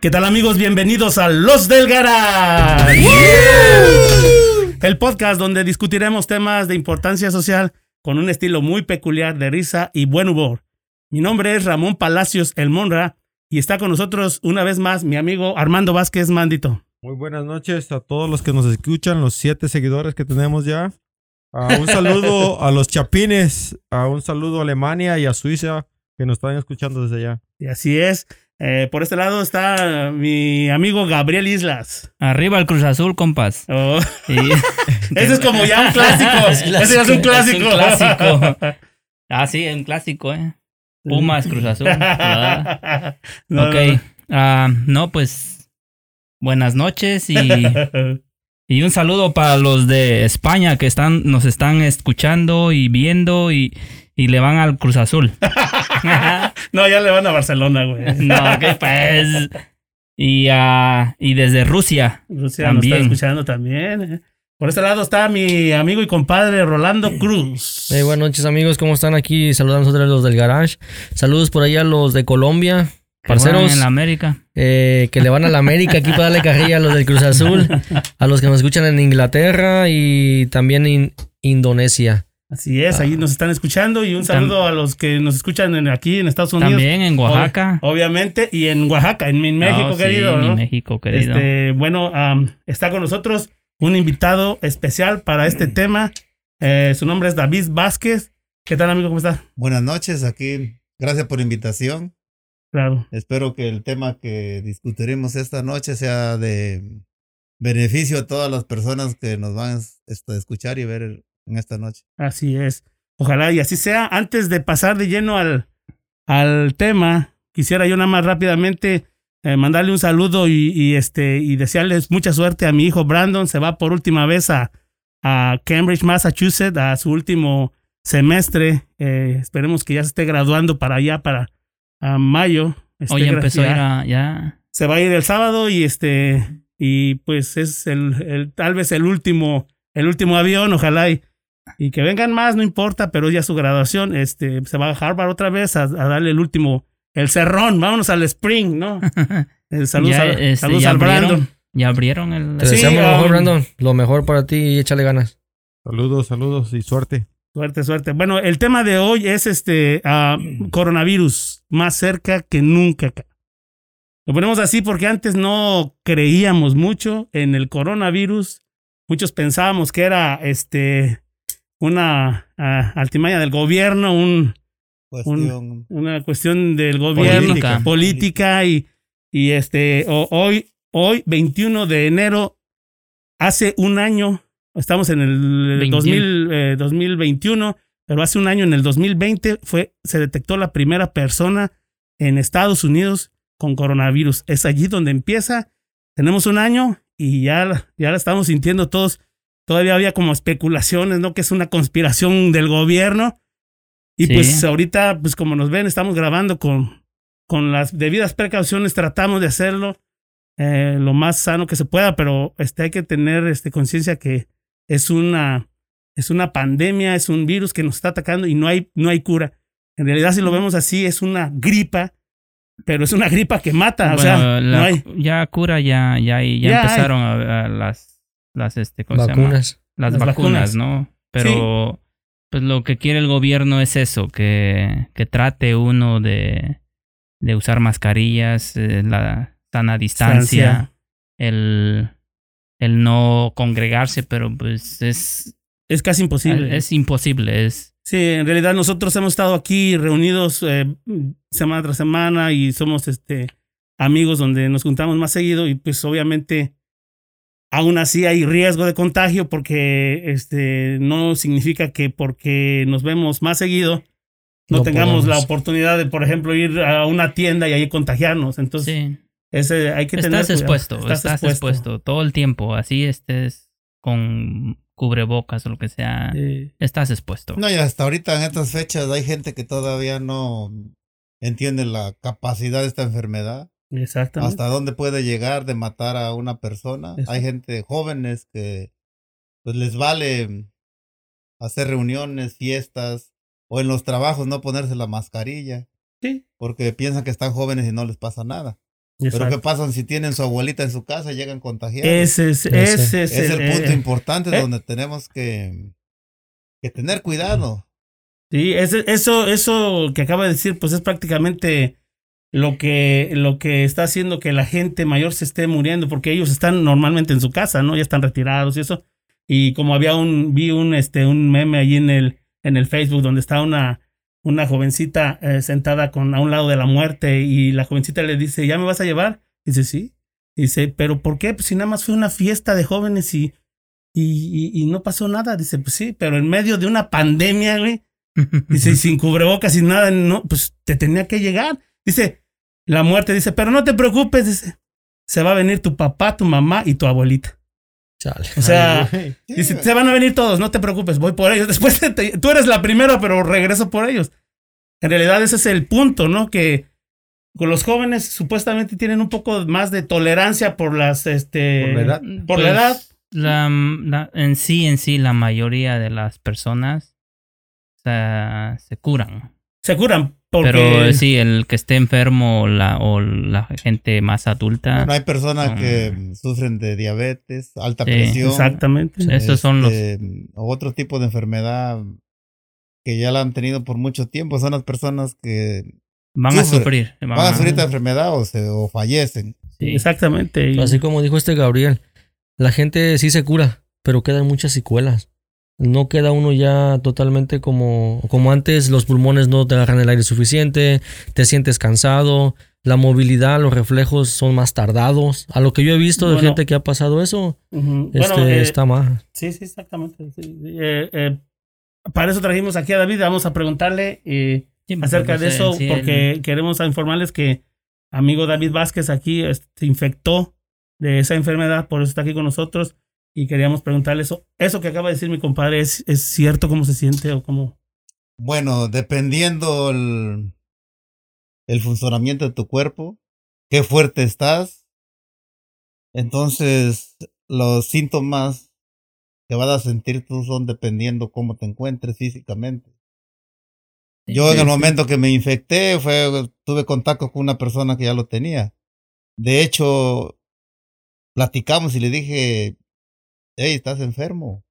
¿Qué tal amigos? Bienvenidos a Los del Garage. El podcast donde discutiremos temas de importancia social con un estilo muy peculiar de risa y buen humor. Mi nombre es Ramón Palacios El Monra y está con nosotros una vez más mi amigo Armando Vázquez Mandito. Muy buenas noches a todos los que nos escuchan, los siete seguidores que tenemos ya. Ah, un saludo a los chapines, a un saludo a Alemania y a Suiza que nos están escuchando desde allá. Y así es. Eh, por este lado está mi amigo Gabriel Islas. Arriba el Cruz Azul, compas. Oh. Ese es como ya un clásico. Ese ya es un clásico. Es un clásico. ah, sí, un clásico, ¿eh? Pumas, Cruz Azul. No, ok. Ah, no, pues buenas noches y, y un saludo para los de España que están, nos están escuchando y viendo y, y le van al Cruz Azul. no, ya le van a Barcelona, güey. no, que pues. Y, ah, y desde Rusia. Rusia También. nos está escuchando también. eh. Por este lado está mi amigo y compadre Rolando Cruz. Hey, buenas noches amigos, ¿cómo están aquí? Saludamos a los del garage. Saludos por allá a los de Colombia, parceros en la América. eh, que le van a la América aquí para darle carrilla a los del Cruz Azul, a los que nos escuchan en Inglaterra y también en Indonesia. Así es, ahí nos están escuchando y un saludo a los que nos escuchan en- aquí en Estados Unidos. También en Oaxaca. Ob- obviamente, y en Oaxaca, en mi México, Oh, sí, querido. mi ¿no? México, querido. Este, bueno, am, está con nosotros un invitado especial para este tema. Eh, su nombre es David Vázquez. ¿Qué tal, amigo? ¿Cómo está? Buenas noches, aquí. Gracias por la invitación. Claro. Espero que el tema que discutiremos esta noche sea de beneficio a todas las personas que nos van este, a escuchar y ver en esta noche. Así es. Ojalá y así sea. Antes de pasar de lleno al, al tema, quisiera yo nada más rápidamente eh, mandarle un saludo y, y, este, y desearles mucha suerte a mi hijo Brandon. Se va por última vez a, a Cambridge, Massachusetts, a su último semestre. Eh, esperemos que ya se esté graduando para allá, para a mayo. Esté Hoy empezó a ya- ir a, ya. se va a ir el sábado y este y pues es el, el- tal vez el último el último avión ojalá y, y que vengan más no importa pero ya su graduación este se va a Harvard otra vez a, a darle el último el cerrón vámonos al spring no el saludos Ya, a- este, saludos al abrieron. Brandon Ya abrieron el. Te Sí, deseamos lo mejor, um, Brandon. Lo mejor para ti y échale ganas. Saludos, saludos y suerte. suerte suerte bueno el tema de hoy es este ah, coronavirus más cerca que nunca Lo ponemos así porque antes no creíamos mucho en el coronavirus. Muchos pensábamos que era este una altimaña del gobierno, un, Cuestión. una cuestión del gobierno, Política. política y, y este hoy hoy 21 de enero hace un año estamos en el 21. 2000, eh, 2021 pero hace un año en el 2020 fue se detectó la primera persona en Estados Unidos con coronavirus es allí donde empieza tenemos un año y ya ya la estamos sintiendo todos todavía había como especulaciones no que es una conspiración del gobierno y Sí. pues ahorita, pues como nos ven, estamos grabando con, con las debidas precauciones, tratamos de hacerlo eh, lo más sano que se pueda, pero este, hay que tener este, conciencia que es una, es una pandemia, es un virus que nos está atacando y no hay, no hay cura. En realidad, si lo vemos así, es una gripa, pero es una gripa que mata. o Bueno, sea, la- no hay. ya cura, ya, ya, ya, empezaron a, a las, las, este, ¿cómo se llama? Vacunas. Las, Las vacunas. vacunas, ¿no? Pero, pues lo que quiere el gobierno es eso, que, que trate uno de, de usar mascarillas, eh, la sana distancia, Distancia. el, el no congregarse, pero pues es, Es casi imposible. es imposible, es, Sí, en realidad nosotros hemos estado aquí reunidos eh, semana tras semana y somos este amigos donde nos juntamos más seguido y pues obviamente aún así hay riesgo de contagio porque este no significa que porque nos vemos más seguido no, No tengamos la oportunidad de por ejemplo ir a una tienda y ahí contagiarnos. Entonces, sí. ese hay que tener Estás cuidado. expuesto, estás, expuesto. todo el tiempo, así estés con cubrebocas o lo que sea, Sí. estás expuesto. No, y hasta ahorita en estas fechas hay gente que todavía no entiende la capacidad de esta enfermedad. Exactamente. hasta dónde puede llegar de matar a una persona. Hay gente jóvenes que pues les vale hacer reuniones, fiestas o en los trabajos no ponerse la mascarilla Sí. porque piensan que están jóvenes y no les pasa nada. Pero. ¿qué pasa si tienen su abuelita en su casa y llegan contagiados? Ese es, Ese. es, es el punto eh, importante eh. donde tenemos que, que tener cuidado. Sí, ese- eso, eso que acaba de decir, pues es prácticamente lo que, lo que está haciendo que la gente mayor se esté muriendo, porque ellos están normalmente en su casa, ¿no? Ya están retirados y eso. Y como había un, vi un, este, un meme allí en el, en el Facebook donde está una, una jovencita eh, sentada con, a un lado de la muerte y la jovencita le dice, ¿ya me vas a llevar? Dice, sí. Dice, ¿pero por qué? Pues si nada más fue una fiesta de jóvenes y, y, y, y no pasó nada. Dice, pues sí, pero en medio de una pandemia, güey. Dice, sin cubrebocas y nada, no, pues te tenía que llegar. Dice, la muerte dice, pero no te preocupes, dice, se va a venir tu papá, tu mamá y tu abuelita. Chale. O sea, Ay, dice, se van a venir todos, no te preocupes, voy por ellos. Después te- tú eres la primera, pero regreso por ellos. En realidad ese es el punto, ¿no? Que con los jóvenes supuestamente tienen un poco más de tolerancia por las, este... Por la edad. Por la Pues, edad. la- la- en sí, en sí, la mayoría de las personas se curan. Se curan. Porque, Pero sí, el que esté enfermo la, o la gente más adulta, Bueno, hay personas Ah. que sufren de diabetes, alta Sí, presión. Exactamente. esos son los... este, o otro tipo de enfermedad que ya la han tenido por mucho tiempo. Son las personas que Van a sufrir. Van, van a sufrir esta enfermedad o, se, o fallecen. sí. Exactamente. Y- Así como dijo este Gabriel, la gente sí se cura, pero quedan muchas secuelas. No queda uno ya totalmente como, como antes, los pulmones no te agarran el aire suficiente, te sientes cansado, la movilidad, los reflejos son más tardados. A lo que yo he visto de Bueno. gente que ha pasado eso, este, Bueno, eh, está mal. Sí, sí, exactamente. sí. Eh, eh, para eso trajimos aquí a David. Vamos a preguntarle eh, acerca de eso, sí, porque el- queremos informarles que amigo David Vázquez aquí este, se infectó de esa enfermedad, por eso está aquí con nosotros. Y queríamos preguntarle eso. Eso que acaba de decir mi compadre, ¿es, es cierto cómo se siente o cómo? Bueno, dependiendo el, el funcionamiento de tu cuerpo, qué fuerte estás, entonces los síntomas que vas a sentir tú son dependiendo cómo te encuentres físicamente. Yo en el momento que me infecté fue tuve contacto con una persona que ya lo tenía. De hecho, platicamos y le dije, hey, estás enfermo.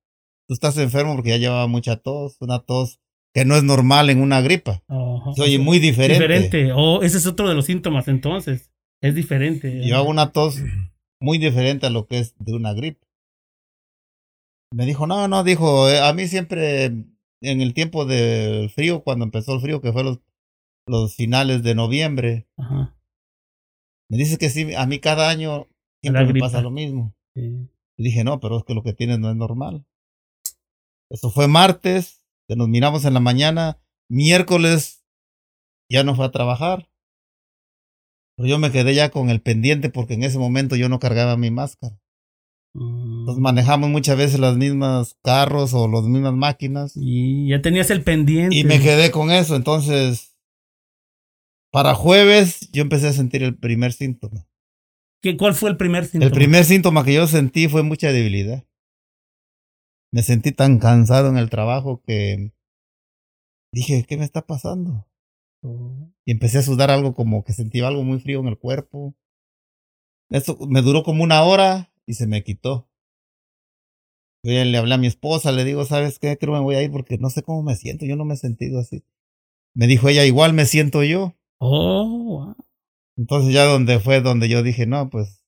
Tú estás enfermo porque ya llevaba mucha tos, una tos que no es normal en una gripa. Ajá. Se oye muy diferente. Diferente. O ese es otro de los síntomas entonces. Es diferente. Yo hago una tos muy diferente a lo que es de una gripe. Me dijo, no, no, dijo, eh, a mí siempre en el tiempo del frío, cuando empezó el frío, que fue los, los finales de noviembre, Ajá. me dice que sí, a mí cada año siempre me pasa lo mismo. Sí. Y dije, no, pero es que lo que tienes no es normal. Eso fue martes, que nos miramos en la mañana, miércoles ya no fue a trabajar. Pero yo me quedé ya con el pendiente porque en ese momento yo no cargaba mi máscara. Mm. Entonces manejamos muchas veces las mismas carros o las mismas máquinas. Y ya tenías el pendiente. Y me quedé con eso. Entonces, para jueves yo empecé a sentir el primer síntoma. ¿Qué, ¿Cuál fue el primer síntoma? El primer síntoma que yo sentí fue mucha debilidad. Me sentí tan cansado en el trabajo que dije, ¿qué me está pasando? Oh. Y empecé a sudar algo como que sentía algo muy frío en el cuerpo. Eso me duró como una hora y se me quitó. Yo ya le hablé a mi esposa, le digo, ¿sabes qué? Creo que me voy a ir porque no sé cómo me siento, yo no me he sentido así. Me dijo ella, igual me siento yo. Oh, wow. Entonces ya donde fue donde yo dije, no, pues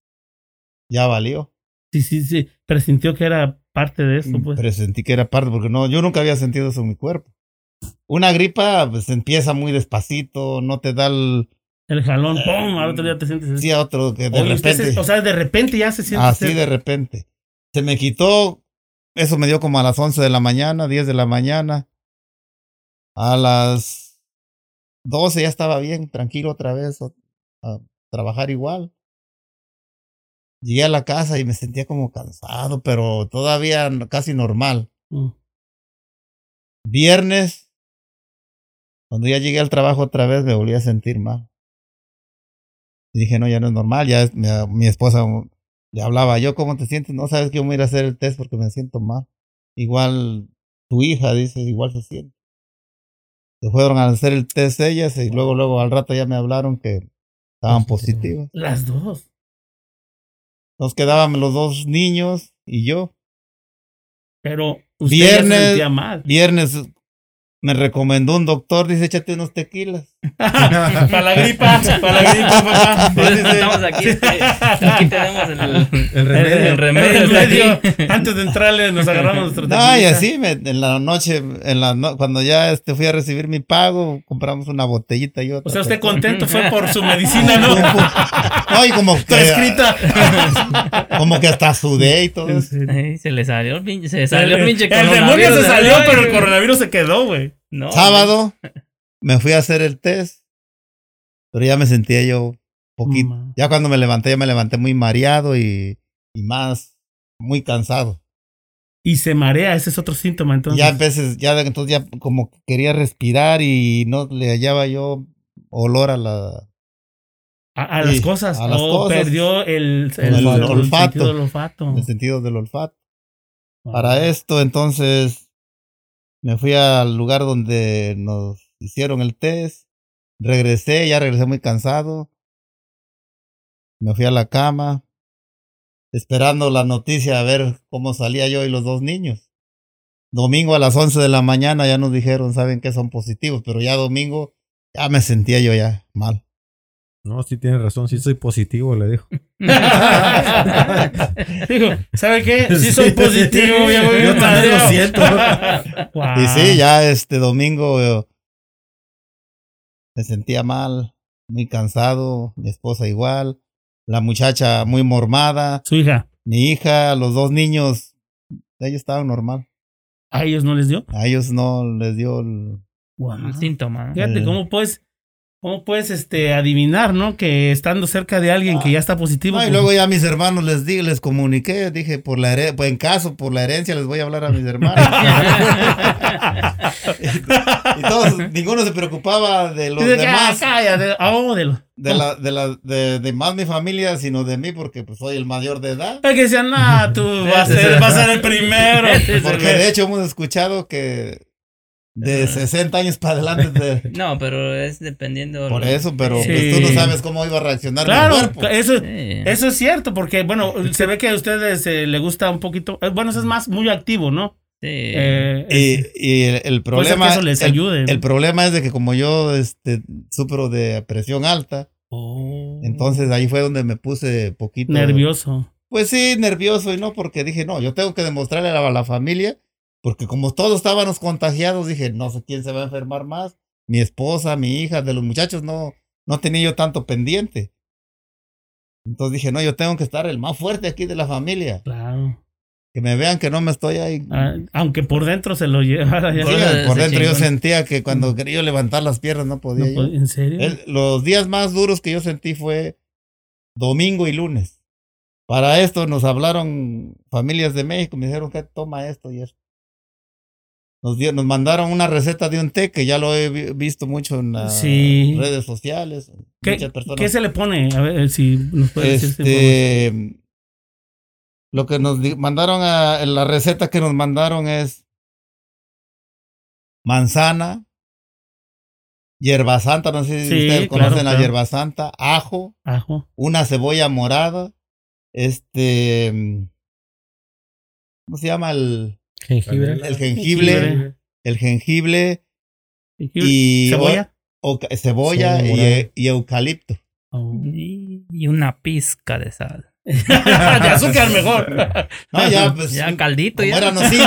ya valió. Sí, sí, sí. Presintió que era parte de eso, pues. Pero sentí que era parte, porque no, yo nunca había sentido eso en mi cuerpo. Una gripa, pues empieza muy despacito, no te da el. El jalón, ¡pum! Al otro día te sientes. Sí, a otro que de Oye, repente. se- o sea, de repente ya se siente. así usted- de repente. Se me quitó, eso me dio como a las 11 de la mañana, 10 de la mañana. A las 12 ya estaba bien, tranquilo otra vez, a, trabajar igual. Llegué a la casa y me sentía como cansado, pero todavía casi normal. Mm. Viernes, cuando ya llegué al trabajo otra vez, me volví a sentir mal. Y dije, no, ya no es normal. Ya es- mi, mi esposa le hablaba, yo, ¿cómo te sientes? No sabes que yo me voy a ir a hacer el test porque me siento mal. Igual tu hija dice, igual se siente. Se fueron a hacer el test ellas y luego, luego al rato ya me hablaron que estaban positivas. Las dos. Nos quedaban los dos niños y yo. Pero usted ya se Viernes- sentía mal. Viernes me recomendó un doctor, dice, échate unos tequilas. para la gripa, para la gripa, papá. Por eso estamos aquí. este, aquí tenemos el, remedio. el remedio. Antes de entrarle nos agarramos nuestro No, y así, me- en la noche, en la no- cuando ya este, fui a recibir mi pago, compramos una botellita y otra. O sea, usted contento fue por su medicina, ¿no? No, y como que, Prescrita. como que hasta sudé y todo eso. Ay, se le salió el pinche. Se salió el, pinche el demonio se salió, pero el coronavirus se quedó, güey. No, Sábado me fui a hacer el test, pero ya me sentía yo poquito. Ya cuando me levanté, ya me levanté muy mareado y, y más, muy cansado. Y se marea, ese es otro síntoma, entonces. ya a veces, ya entonces ya como que quería respirar y no le hallaba yo olor a la... a, a las cosas. a las Oh, cosas. perdió el, el, El el olfato. sentido del olfato. el sentido del olfato. Para esto, entonces, me fui al lugar donde nos hicieron el test. Regresé, ya regresé muy cansado. Me fui a la cama, esperando la noticia a ver cómo salía yo y los dos niños. Domingo a las 11 de la mañana ya nos dijeron, saben que son positivos, pero ya domingo ya me sentía yo ya mal. No, sí tiene razón, sí soy positivo, le dijo. Digo, ¿sabe qué? Sí soy positivo, ya voy Yo también lo siento. Y sí, ya este domingo eh, me sentía mal, muy cansado, mi esposa igual, la muchacha muy mormada, Su hija, mi hija, los dos niños, ellos estaban normal. ¿a ellos no les dio? A ellos no les dio el... Síntoma. Fíjate cómo puedes, cómo puedes este, adivinar, ¿no? Que estando cerca de alguien que ya está positivo. No, y pues, luego ya a mis hermanos les di, les comuniqué, dije, por la here- pues en caso, por la herencia les voy a hablar a mis hermanos. y todos, ninguno se preocupaba de los que, demás. ah, cállate. Oh, de lo- de la, de la, de, de más mi familia, sino de mí, porque pues soy el mayor de edad. Es que decían, nah, tú vas a ser, vas a ser el primero. Porque de hecho hemos escuchado que de 60 años para adelante, de- No, pero es dependiendo. por eso, pero Sí. pues, tú no sabes cómo iba a reaccionar Claro, mi cuerpo. eso, Sí. eso es cierto, porque, bueno, se ve que a ustedes eh, le gusta un poquito, eh, bueno, eso es más muy activo, ¿no? Sí. Eh, Y, el, ser que problema, eso les el- ayude. el, problema es de que como yo este, sufro de presión alta, Oh, entonces ahí fue donde me puse poquito nervioso. Pues sí, nervioso y no, porque dije, no, yo tengo que demostrarle a la, a la familia, porque como todos estábamos contagiados, dije, no sé quién se va a enfermar más, mi esposa, mi hija, de los muchachos no, no tenía yo tanto pendiente. Entonces dije, no, yo tengo que estar el más fuerte aquí de la familia, Claro. que me vean que no me estoy ahí. Ah, aunque por dentro se lo llevara. ya. Sí, por dentro yo sentía que cuando quería yo levantar las piernas no podía. No yo. ¿En serio? El- los días más duros que yo sentí fue domingo y lunes. Para esto nos hablaron familias de México, me dijeron que toma esto y esto. Nos, dio- nos mandaron una receta de un té que ya lo he vi- visto mucho en las Sí. redes sociales. ¿Qué, qué se le pone? A ver si nos puede decir esa información. este, lo que nos mandaron a la receta que nos mandaron es manzana, hierba santa, no sé si Sí, ustedes claro, conocen la claro. hierba santa, ajo, Ajo. una cebolla morada, este, ¿cómo se llama? El, Jengibre. el jengible, Jengibre. el jengible Jengibre. y ¿Cebolla? o- o- cebolla y, y eucalipto. Oh. Y, y una pizca de sal. de azúcar mejor. No, ya, pues, Ya caldito, ya. eran los cinco,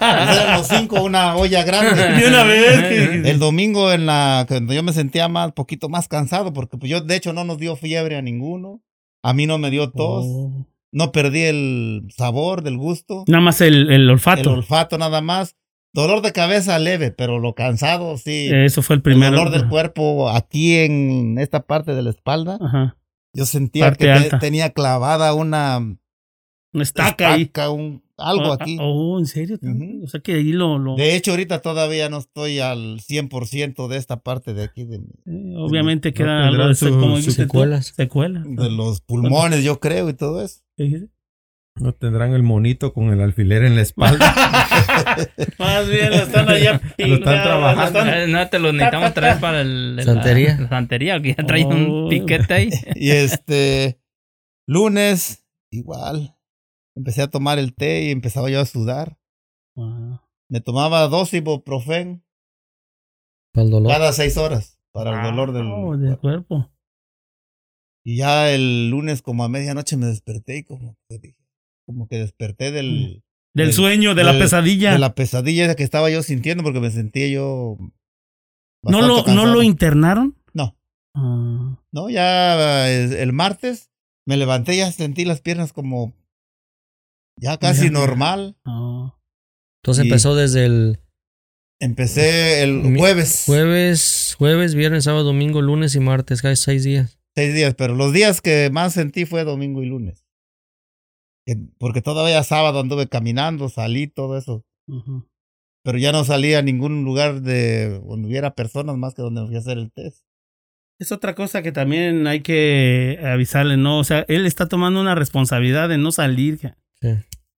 eran los cinco, una olla grande. De una vez. El domingo en la cuando yo me sentía más poquito más cansado porque pues yo de hecho no nos dio fiebre a ninguno. A mí no me dio tos, Oh. No perdí el sabor del gusto, Nada más el, el el olfato. olfato nada más. Dolor de cabeza leve, pero lo cansado sí. Eso fue el el primero. dolor del cuerpo aquí en esta parte de la espalda. Ajá. Yo sentía Parte que alta. tenía clavada una Una estaca ahí. estaca, un, algo Ah, aquí. Oh, ¿en serio? O sea que ahí lo... lo- De hecho, ahorita todavía no estoy al 100% de esta parte de aquí, de, eh, obviamente No queda algo de su- como. Secuelas. de los pulmones, yo creo, y todo eso. ¿Qué dijiste? No tendrán el monito con el alfiler en la espalda. Más bien lo están allá Lo están trabajando. lo están- Eh, No te lo necesitamos traer para el, la- Santería. La, santería, que ya trae un Oh. piquete ahí. Y este, lunes, igual. Empecé a tomar el té y empezaba yo a sudar. Ah. Me tomaba dos ibuprofen Para el dolor. cada seis horas para el dolor del... Oh, del cuerpo. Y ya el lunes como a medianoche me desperté y como que dije, como que desperté del, Del Del- sueño, de la pesadilla. de la pesadilla esa que estaba yo sintiendo porque me sentía yo... ¿No, lo, ¿No lo internaron? No. Ah. No, ya eh, el martes me levanté, ya sentí las piernas como ya casi normal. Ah. Entonces Y- empezó desde el Empecé el jueves, jueves, jueves, viernes, sábado, domingo, lunes y martes, casi seis días. Seis días, pero los días que más sentí fue domingo y lunes. Que- Porque todavía sábado anduve caminando, salí, todo eso. Pero ya no salí a ningún lugar de donde hubiera personas más que donde me fui a hacer el test. Es otra cosa que también hay que avisarle, ¿no? O sea, él está tomando una responsabilidad de no salir. Sí.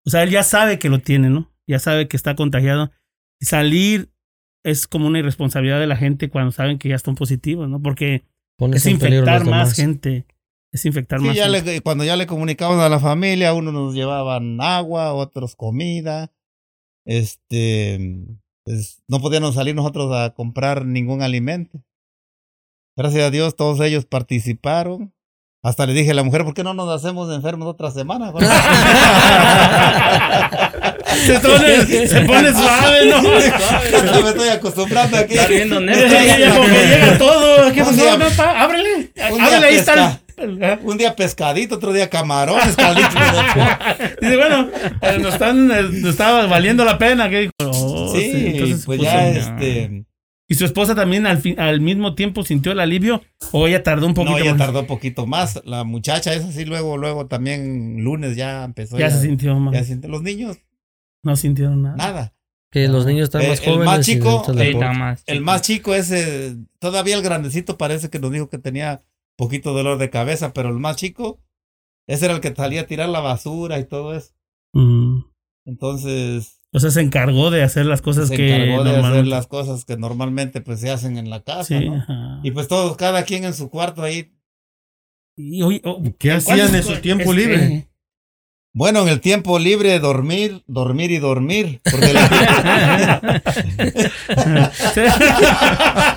O sea, él ya sabe que lo tiene, ¿no? Ya sabe que está contagiado. Y salir es como una irresponsabilidad de la gente cuando saben que ya están positivos, ¿no? Porque Pones es infectar más demás. gente. Es infectar Sí, más ya gente. le- cuando ya le comunicamos a la familia, unos nos llevaban agua, otros comida. Este, pues no podíamos salir nosotros a comprar ningún alimento. Gracias a Dios, todos ellos participaron. Hasta le dije a la mujer, ¿por qué no nos hacemos enfermos otra semana? se, pone, se pone suave, ¿no? Ya me estoy acostumbrando aquí. Está viendo Ya, ya, ya, Netflix. como que llega todo. ¿Qué pasó? día- No, pa, ábrele. Ábrele, ahí está. Un día pescadito, otro día camarones, calitos de Dice, bueno, eh, nos, están, eh, nos estaba valiendo la pena. Que dijo, oh, Sí, entonces pues ya. este. ¿Y su esposa también al, fin- al mismo tiempo sintió el alivio o ella tardó un poquito No, ya más? tardó poquito más. La muchacha, esa sí, luego, luego también lunes ya empezó. Ya se sintió más. ya siente- Los niños, No sintieron nada. nada. Que los niños están Eh, más el jóvenes. más chico, el deporte. está más El chico. más chico ese, todavía el grandecito parece que nos dijo que tenía poquito dolor de cabeza, pero el más chico, ese era el que salía a tirar la basura y todo eso. Mm. Entonces, O sea, se encargó de hacer las cosas se que encargó de hacer normalmente- las cosas que normalmente pues se hacen en la casa, Sí, ¿no? ajá. Y pues todos, cada quien en su cuarto ahí. Y, oye, oh, ¿Qué ¿en hacían en su tiempo este, libre? Bueno, en el tiempo libre, dormir, dormir y dormir. Porque la-.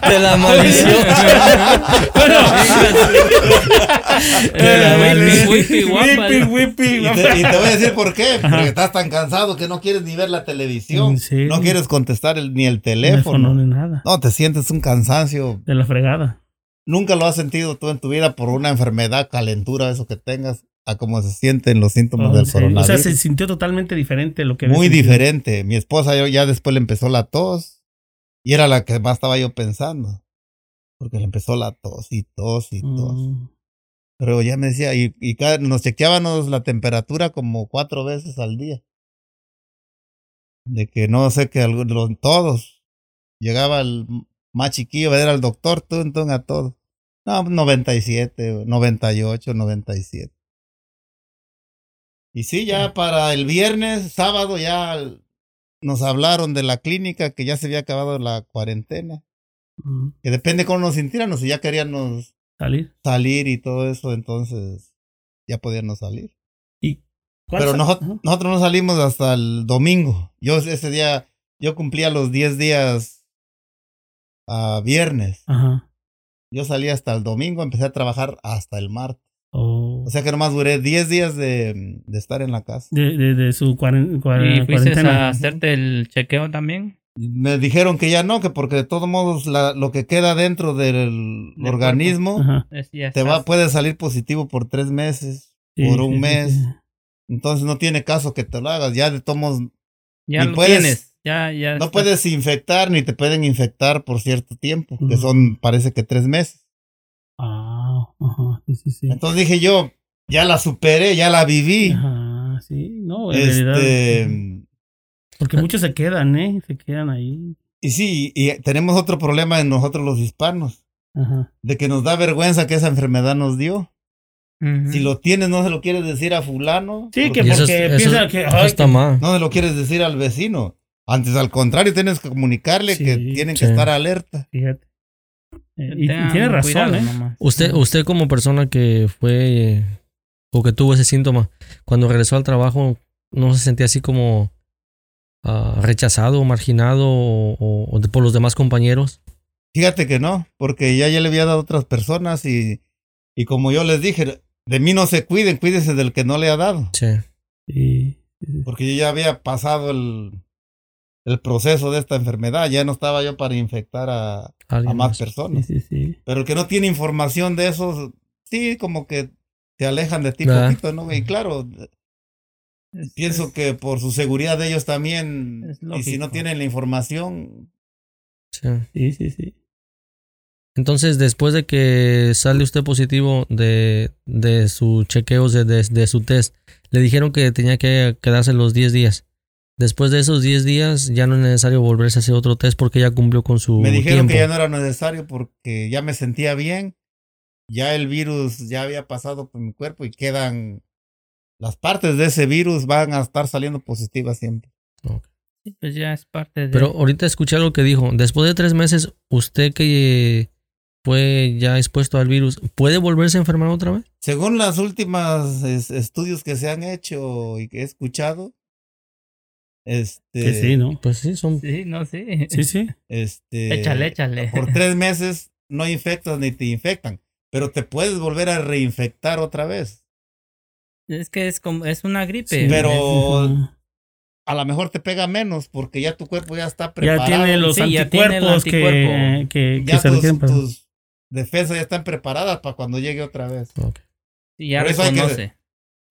De la maldición. bueno, Whippy, whippy, y, te, y te voy a decir por qué. Porque estás tan cansado que no quieres ni ver la televisión. Sí. No quieres contestar el- ni el Teléfono ni nada. No, te sientes un cansancio. De la fregada. Nunca lo has sentido tú en tu vida por una enfermedad, calentura, eso que tengas, a cómo se sienten los síntomas Oh, del sí. O coronavirus. sea, se sintió totalmente diferente lo que Muy sentido. diferente. Mi esposa yo, ya después le empezó la tos y era la que más estaba yo pensando. Porque le empezó la tos y tos y tos. Mm. Pero ya me decía, y, y cada- nos chequeábamos la temperatura como cuatro veces al día. De que no sé que algunos, todos. Llegaba el más chiquillo a ver al doctor, tú, entonces a todos. No, 97, 98, 97. Y sí, ya para el viernes, sábado, ya nos hablaron de la clínica que ya se había acabado la cuarentena. Que depende cómo nos sintiéramos, si ya queríamos Salir. salir y todo eso, entonces ya podíamos salir. ¿Cuál Pero Ajá. nosotros no salimos hasta el domingo. Yo ese día, yo cumplía los 10 días a viernes. Ajá. Yo salí hasta el domingo, empecé a trabajar hasta el martes. Oh. O sea que nomás duré 10 días de, de estar en la casa. de, de, de su cuaren- cuar- ¿Y fuiste cuarentena. a hacerte el chequeo también? Me dijeron que ya no, que porque de todos modos la- lo que queda dentro del organismo te va, puede salir positivo por tres meses, Sí, por un sí, mes. sí. Entonces no tiene caso que te lo hagas. Ya de todos modos ya lo puedes- tienes. Ya, ya No puedes infectar ni te pueden infectar por cierto tiempo, que son, parece que tres meses. Ah, ajá. Sí, sí, sí. Entonces dije yo, ya la superé, ya la viví. Ajá, sí, no, en realidad. Porque muchos se quedan, ¿eh? Se quedan ahí. y sí, y tenemos otro problema en nosotros los hispanos, Ajá. de que nos da vergüenza que esa enfermedad nos dio. Si lo tienes, no se lo quieres decir a fulano. Sí, que eso, porque es- eso- piensa que. ay, está que- mal. No se lo quieres decir al vecino. Antes, al contrario, tienes que comunicarle Sí, que tienen que estar alerta. Fíjate. Eh, y, tiene razón, cuidado ¿eh? Usted, usted como persona que fue eh, o que tuvo ese síntoma, cuando regresó al trabajo, ¿no se sentía así como ah, rechazado, marginado o, o- o por los demás compañeros? Fíjate que no, porque ya, ya le había dado a otras personas y, y como yo les dije, de mí no se cuiden, cuídense del que no le ha dado. Sí. Sí. Porque yo ya había pasado el, el proceso de esta enfermedad, ya no estaba yo para infectar a, a más más. Sí, personas. sí, sí. Pero el que no tiene información de eso, sí, como que te alejan de ti ¿Verdad? poquito, ¿no? Y claro, pienso que por su seguridad de ellos también, y si no tienen la información, Sí. Sí, sí. Entonces, después de que sale usted positivo de, de su chequeos, de, de- de su test, le dijeron que tenía que quedarse los 10 días. Después de esos 10 días, ya no es necesario volverse a hacer otro test porque ya cumplió con su me dijeron tiempo. que ya no era necesario porque ya me sentía bien, ya el virus ya había pasado por mi cuerpo y quedan, las partes de ese virus van a estar saliendo positivas siempre. Sí, pues ya es parte de. Pero ahorita escuché algo que dijo. Después de tres meses, usted que fue ya expuesto al virus, ¿puede volverse a enfermar otra vez? Según las últimas es- estudios que se han hecho y que he escuchado, este, Que sí, ¿no? Pues sí, son... Sí, no, sí. Sí, sí. este, Échale, échale. por tres meses no infectas ni te infectan, pero te puedes volver a reinfectar otra vez. Es que es como, es una gripe. Sí, pero-. A lo mejor te pega menos porque ya tu cuerpo ya está Ya preparado. tiene los Sí, ya tiene el anticuerpos que, anticuerpo. que, que ya se tus, tus defensas ya están preparadas para cuando llegue otra vez. Sí, ya por eso hay que- reconoce.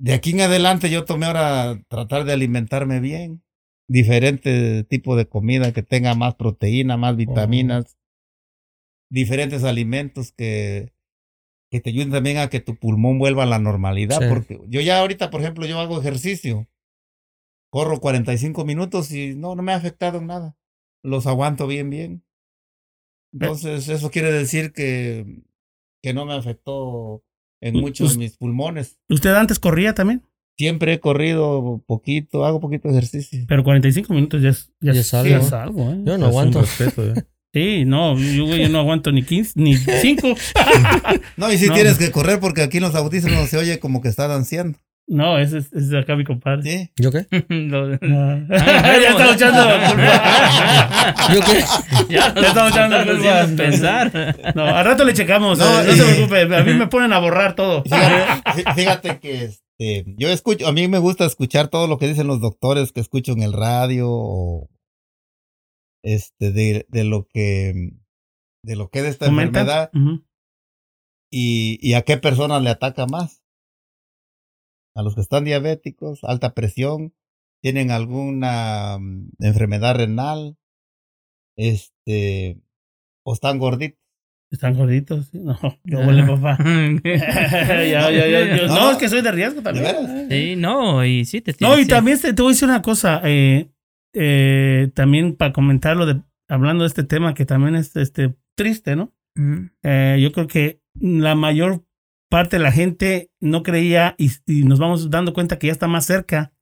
De aquí en adelante yo tomé ahora tratar de alimentarme bien. Diferente tipo de comida que tenga más proteína, más vitaminas. Diferentes alimentos que, que te ayuden también a que tu pulmón vuelva a la normalidad. Sí. Porque yo ya ahorita, por ejemplo, yo hago ejercicio. Corro 45 minutos y no, no me ha afectado en nada. Los aguanto bien, bien. Entonces, eso quiere decir que, que no me afectó en muchos us- mis pulmones. ¿Usted antes corría también? Siempre he corrido poquito, hago poquito ejercicio. Pero 45 minutos ya es, ya Ya es, algo, sí, ¿eh? es algo, ¿eh? Yo no Es un aguanto. respeto, ¿eh? Sí, no, yo, güey, yo no aguanto ni 15, ni 5. No, y si No. tienes que correr porque aquí en los autismos se oye como que está danceando. No, ese es, ese es acá mi compadre. ¿Sí? ¿Yo qué? Lo- Ah. ya está escuchando. ¿Yo qué? ya Ya culpas. haciendo pensar. No, al rato le checamos. No, No, no se preocupe. A mí me ponen a borrar todo. Fíjate, fí- fíjate que este, yo escucho, a mí me gusta escuchar todo lo que dicen los doctores que escucho en el radio o este, de, de lo que de lo que es esta Comenta. enfermedad y, y a qué persona le ataca más. A los que están diabéticos, alta presión, tienen alguna mm, enfermedad renal, este, o están gorditos. Están gorditos. sí. No, qué Ah. huele, papá. ya, ya, ya, yo- No, no, no. es que soy de riesgo ¿De también. veras? Sí, no, y sí te No, y sí. también te, te voy a decir una cosa. eh, eh, también para comentarlo, de, hablando de este tema que también es este, triste, ¿no? Eh, yo creo que la mayor parte de la gente no creía y, y nos vamos dando cuenta que ya está más cerca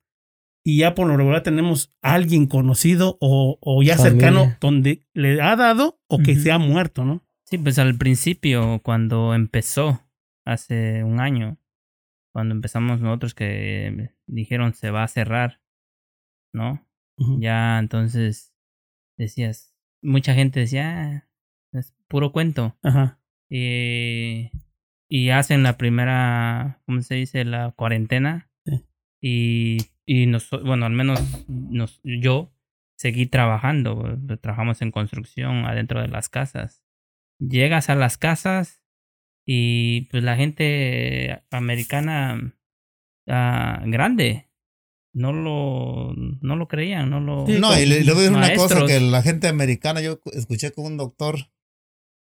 y ya por lo regular tenemos a alguien conocido o, o ya Familia. cercano donde le ha dado o que se ha muerto, ¿no? Sí, pues al principio, cuando empezó, hace un año, cuando empezamos nosotros que dijeron se va a cerrar, ¿no? Ya entonces decías, mucha gente decía, "Ah, es puro cuento. Ajá. Y, y hacen la primera, ¿cómo se dice? La cuarentena. Sí. Y, y nos, bueno, al menos nos, yo seguí trabajando. eh, Trabajamos en construcción adentro de las casas. Llegas a las casas y pues la gente americana ah, grande no lo, no lo creían, no lo... Sí, No, y le, le voy a decir una cosa que la gente americana, yo escuché con un doctor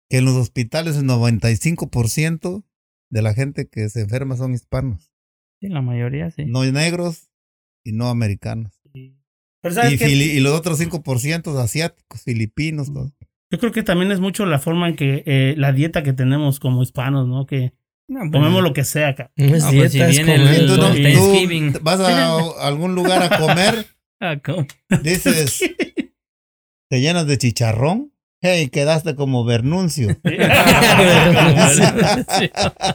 que en los hospitales el 95% de la gente que se enferma son hispanos, Sí, la mayoría sí. no negros y no americanos. Pero ¿sabes Y, los otros 5% asiáticos, filipinos, todo. Yo creo que también es mucho la forma en que eh, la dieta que tenemos como hispanos, ¿no? Que No, Comemos lo que sea acá. No es No, pues, si dieta, es viene el- comer. Tú, no- el Thanksgiving. tú vas a algún lugar a comer, ah, dices, te llenas de chicharrón. Hey, quedaste como Bernuncio.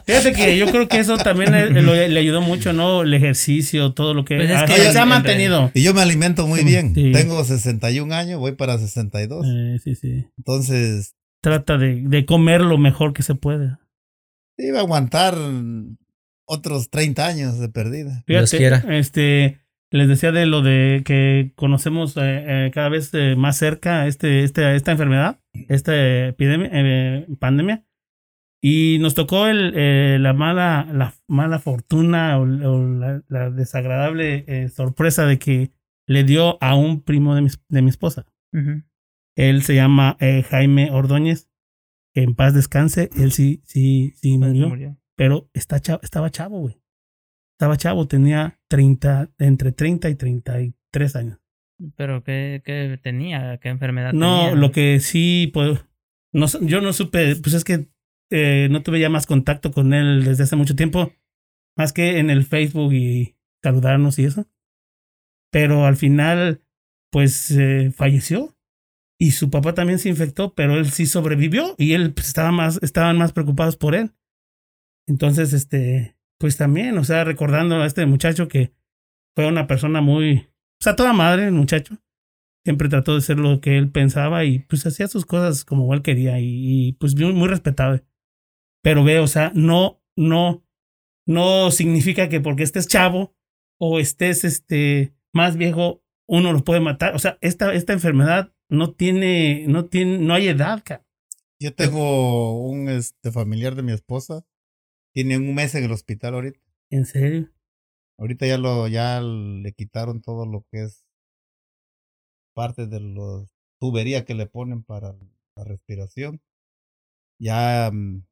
Fíjate que yo creo que eso también le, ayudó mucho, ¿no? El ejercicio, todo lo que, Pues es que se ha en mantenido. Y yo me alimento muy bien. Sí. Tengo 61 años, voy para 62. Eh, sí, sí. Entonces, Trata de, de comer lo mejor que se puede. Iba a aguantar otros 30 años de perdida. Fíjate, este, les decía de lo de que conocemos eh, eh, cada vez eh, más cerca este, este, esta enfermedad, esta epidemia, eh, pandemia. Y nos tocó el, eh, la mala, la mala fortuna o, o la, la desagradable eh, sorpresa de que le dio a un primo de mi, de mi esposa. Ujú. Él se llama eh, Jaime Ordóñez. Que en paz descanse. Él sí, sí, sí murió. murió. Pero está chavo, estaba chavo, güey. Estaba chavo, tenía 30, entre 30 y 33 años. Pero ¿qué, qué tenía? ¿Qué enfermedad No, tenía? lo que sí, pues, no, yo no supe, pues es que eh, no tuve ya más contacto con él desde hace mucho tiempo, más que en el Facebook y saludarnos y eso. Pero al final, pues, eh, falleció. Y su papá también se infectó, pero él sí sobrevivió y él pues, estaba más, estaban más preocupados por él. Entonces, este, pues también, o sea, recordando a este muchacho que fue una persona muy, o sea, toda madre, el muchacho siempre trató de ser lo que él pensaba y pues hacía sus cosas como él quería y, pues muy, muy respetable. Pero ve, o sea, no, no, no significa que porque estés chavo o estés este más viejo, uno lo puede matar. O sea, esta, esta enfermedad no tiene, no tiene, no hay edad, cara. Yo tengo un este, familiar de mi esposa. Tiene un mes en el hospital ahorita. En serio. Ahorita ya lo, ya le quitaron todo lo que es parte de los tubería que le ponen para la respiración. Ya mm,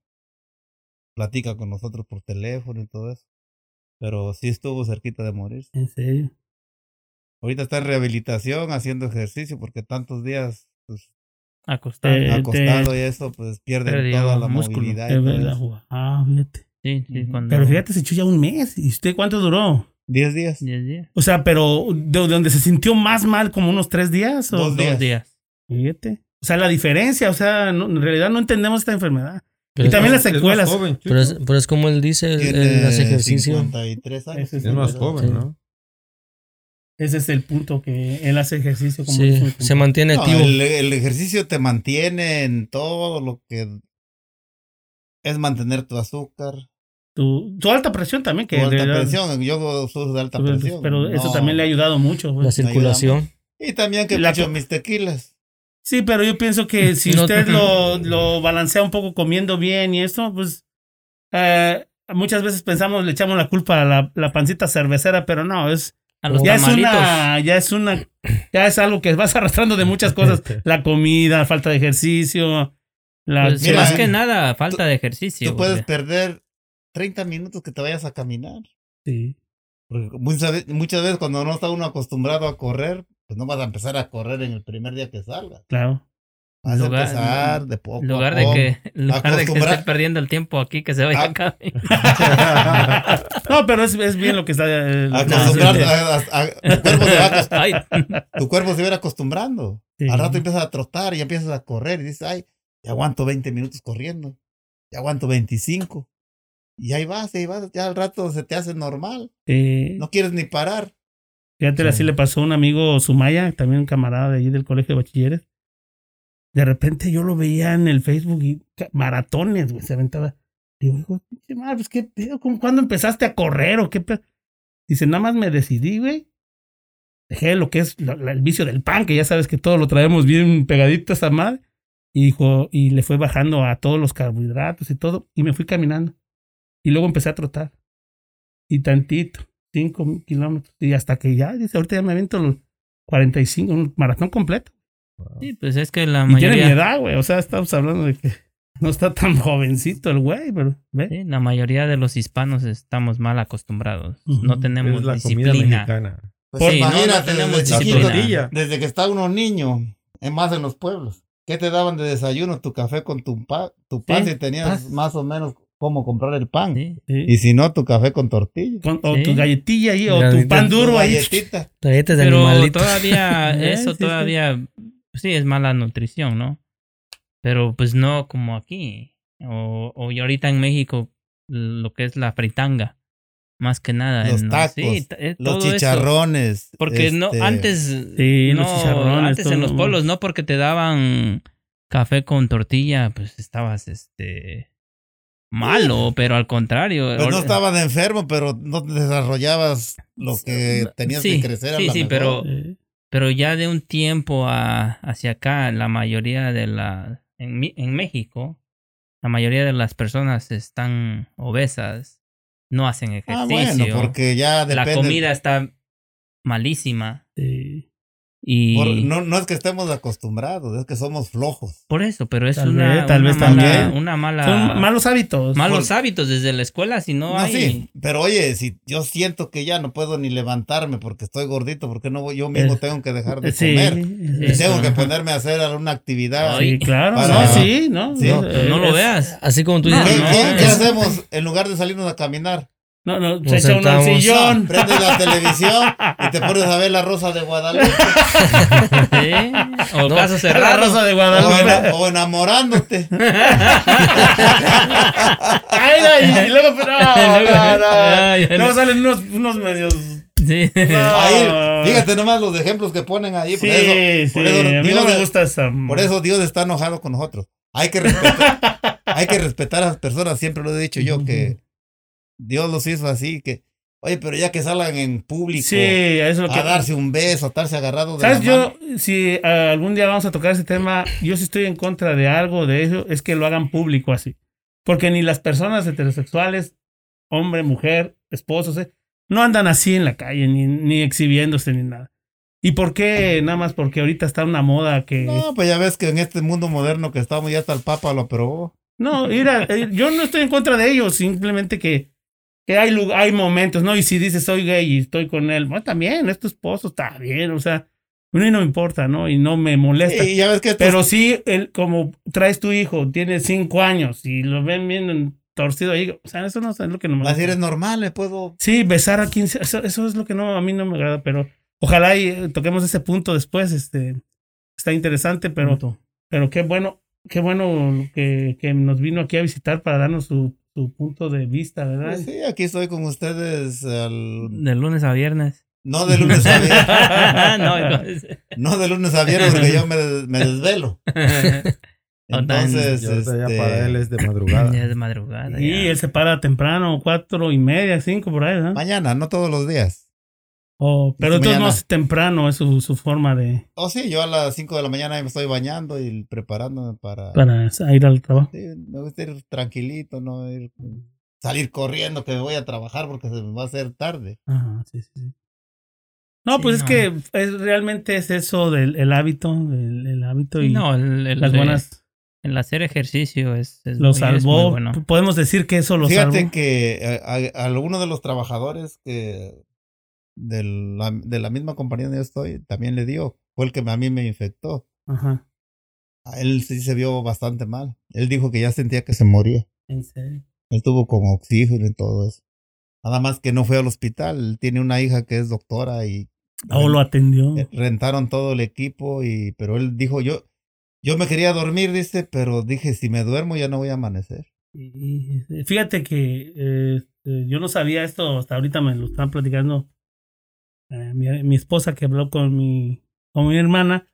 platica con nosotros por teléfono y todo eso. Pero sí estuvo cerquita de morir. En serio. Ahorita está en rehabilitación, haciendo ejercicio, porque tantos días pues, Acostado. Eh, acostado y eso, pues pierde Perdió toda la músculo. movilidad. y todo eso. Ah, fíjate. Sí, sí, cuando... Pero fíjate, se echó ya un mes. ¿Y usted cuánto duró? Diez días. 10 días. O sea, pero de, de donde se sintió más mal, como unos tres días. ¿o? Dos días. Dos días. Fíjate. O sea, la diferencia, o sea, no- en realidad no entendemos esta enfermedad. Pero y es- también las Es secuelas. joven. Pero es, pero es como él dice, él, Tiene él hace ejercicio. 53 años. Ese es, Es más el- joven, Sí. ¿no? Ese es el punto que él hace ejercicio como Sí, se mantiene No, activo. el, el ejercicio te mantiene en todo lo que es mantener tu azúcar, tu, tu alta presión también, que tu alta realidad- presión. Yo sufro de alta presión. Pero eso No. también le ha ayudado mucho. güey. La circulación. Y también que La mis tequilas. Sí, pero yo pienso que si No- usted lo, lo balancea un poco comiendo bien y eso, pues eh, muchas veces pensamos, le echamos la culpa a la, la pancita cervecera, pero no, es A los ya es tamalitos. una, ya es una, ya es algo que vas arrastrando de muchas cosas. La comida, falta de ejercicio, la Pues, Mira, más que nada, falta de ejercicio. Tú puedes perder 30 minutos que te vayas a caminar. sí. Porque muchas veces cuando no está uno acostumbrado a correr, pues no vas a empezar a correr en el primer día que salgas. Claro. Vas Lugar- a empezar de poco En lugar a de poco. que, lugar de que Acostumbrar- esté perdiendo el tiempo aquí, que se vaya Ah. acá. No, pero es, es bien lo que está. eh, Acostumbrar, sí, a- a- a- tu, cuerpo se va a acost- Ay, tu cuerpo se va a ir acostumbrando. sí. Al rato empiezas a trotar y empiezas a correr y dices, ay, ya aguanto 20 minutos corriendo. Ya aguanto 25. Y ahí vas, ahí vas. Ya al rato se te hace normal. Sí. No quieres ni parar. Fíjate, así le pasó a un amigo Sumaya, también un camarada de allí del colegio de bachilleres. De repente yo lo veía en el Facebook y maratones, güey, se aventaba. Digo, hijo, pues qué pedo, ¿cómo- ¿cuándo empezaste a correr o qué pedo? Dice, nada más me decidí, güey. Dejé lo que es el vicio del pan, que ya sabes que todo lo traemos bien pegadito a esa madre. Y dijo, y le fue bajando a todos los carbohidratos y todo, y me fui caminando. Y luego empecé a trotar. Y tantito, cinco kilómetros. Y hasta que ya, dice, ahorita ya me avento los 45, un maratón completo. Sí, pues es que la Y tiene mi mayoría, edad, güey. O sea, estamos hablando de que no está tan jovencito el güey, pero, ¿ve? sí, la mayoría de los hispanos estamos mal acostumbrados. No tenemos Es la comida disciplina. mexicana. Pues Sí, no, no imagínate, tenemos desde, disciplina. desde que está uno niño, es más en los pueblos. ¿Qué te daban de desayuno? Tu café con tu, pa, tu pan Sí, si tenías más o menos cómo comprar el pan. Sí. Sí. Y si no, tu café con tortilla. Con- o Sí. tu galletilla ahí, o tu pan duro Tu ahí. galletita. Galletas de Pero animalito. todavía, Eh, eso sí, sí. todavía, sí es mala nutrición, ¿no? Pero pues no como aquí. O, o y ahorita en México, lo que es la fritanga. Más que nada. Los en- tacos, sí, eh, Los eso. chicharrones. Porque no, este, antes. Sí, los no, chicharrones, Antes en los pueblos, no porque te daban café con tortilla, pues estabas este. Malo, pero al contrario. Pues no estaban enfermos, pero no desarrollabas lo que tenías Sí, que crecer a sí, la sí, mejor. pero- Eh, Pero ya de un tiempo a, hacia acá, la mayoría de la. En, en México, la mayoría de las personas están obesas, no hacen Ah, ejercicio. bueno, porque ya la comida está malísima. sí. Y por- por, no, no es que estemos acostumbrados, es que somos flojos. eso, pero es Tal una, vez, tal una vez mala, también. una mala. Son malos hábitos. malos por- hábitos desde la escuela, si no, No, hay. sí, pero oye, si yo siento que ya no puedo ni levantarme porque estoy gordito, porque no voy- yo mismo Eh, tengo que dejar de Sí, comer. sí, Y tengo que ponerme a hacer alguna actividad. Ay, sí, claro. Para- no, sí, ¿no? Sí. No, Eh, no lo es- veas. Así como tú No, ¿Qué, dices. no, qué- hacemos en lugar de salirnos a caminar? No, no, se echa uno al sillón. Prendes la televisión y te pones a ver la Rosa de Guadalupe. ¿Sí? O caso La cerrado. rosa de Guadalupe. o enamorándote. Ay, no, y luego, pero no, no, no. Ay, ay, Luego salen unos, unos medios. Sí. No. Ahí, fíjate nomás los ejemplos que ponen ahí. Por Sí, eso, sí. por eso a mí no Dios- me gusta esa. Por eso Dios está enojado con nosotros. Hay que respetar, hay que respetar a las personas, siempre lo he dicho yo, que Dios los hizo así, que, oye, pero ya que salgan en público Sí, eso es lo que. a darse un beso, a estarse agarrado de ¿Sabes? la Yo, mano. si eh, algún día vamos a tocar ese tema, yo sí estoy en contra de algo de eso, es que lo hagan público así. Porque ni las personas heterosexuales, hombre, mujer, esposos, eh, no andan así en la calle, ni, ni exhibiéndose, ni nada. ¿Y por qué? Nada más porque ahorita está una moda que... No, pues ya ves que en este mundo moderno que estamos, ya hasta el Papa lo aprobó. No, mira, eh, yo no estoy en contra de ellos, simplemente que, que hay, hay momentos, ¿no? Y si dices soy gay y estoy con él, bueno, también, es tu esposo, está bien, o sea, a mí no me importa, ¿no? Y no me molesta. Y ya ves que estos- Pero sí, el, como traes tu hijo, tiene cinco años y lo ven bien torcido ahí, o sea, eso no es lo que no me gusta. es normal, le puedo... Sí, besar a 15, eso, eso es lo que no, a mí no me agrada, pero ojalá y eh, toquemos ese punto después, este, está interesante, pero, pero qué bueno, qué bueno que, que nos vino aquí a visitar para darnos su, su punto de vista, ¿verdad? Pues sí, aquí estoy con ustedes al... De lunes a viernes. No de lunes a viernes, no, no de lunes a viernes porque yo me, me desvelo. Entonces, Y ahorita ya este, para él es de madrugada. ya es de madrugada. Y ya. él se para temprano, cuatro y media, cinco por ahí, ¿no? mañana, no todos los días. Oh, pero todos mañana. modos temprano es su, su forma de Oh, sí, yo a las 5 de la mañana me estoy bañando y preparándome para... para ir al trabajo. Sí, me gusta ir tranquilito, no ir, salir corriendo que me voy a trabajar porque se me va a hacer tarde. Ajá, sí, sí, sí. No, Sí, pues es no. que es, realmente es eso del el hábito, el, el hábito y no, el, el- las buenas el hacer ejercicio es, es lo muy- es muy salvó. bueno. Podemos decir que eso lo Fíjate salvó. que eh, a, a alguno de los trabajadores que de la, de la misma compañía donde yo estoy también le dio, fue el que a mí me infectó. Ajá. A él sí se vio bastante mal. Él dijo que ya sentía que se moría. En serio. Él tuvo con oxígeno y todo eso. Nada más que no fue al hospital. Tiene una hija que es doctora y Oh, lo atendió. Eh, rentaron todo el equipo y pero él dijo yo yo me quería dormir dice pero dije si me duermo ya no voy a amanecer Y, y, fíjate que eh, yo no sabía esto, hasta ahorita me lo están platicando eh, mi, mi esposa que habló con mi, con mi hermana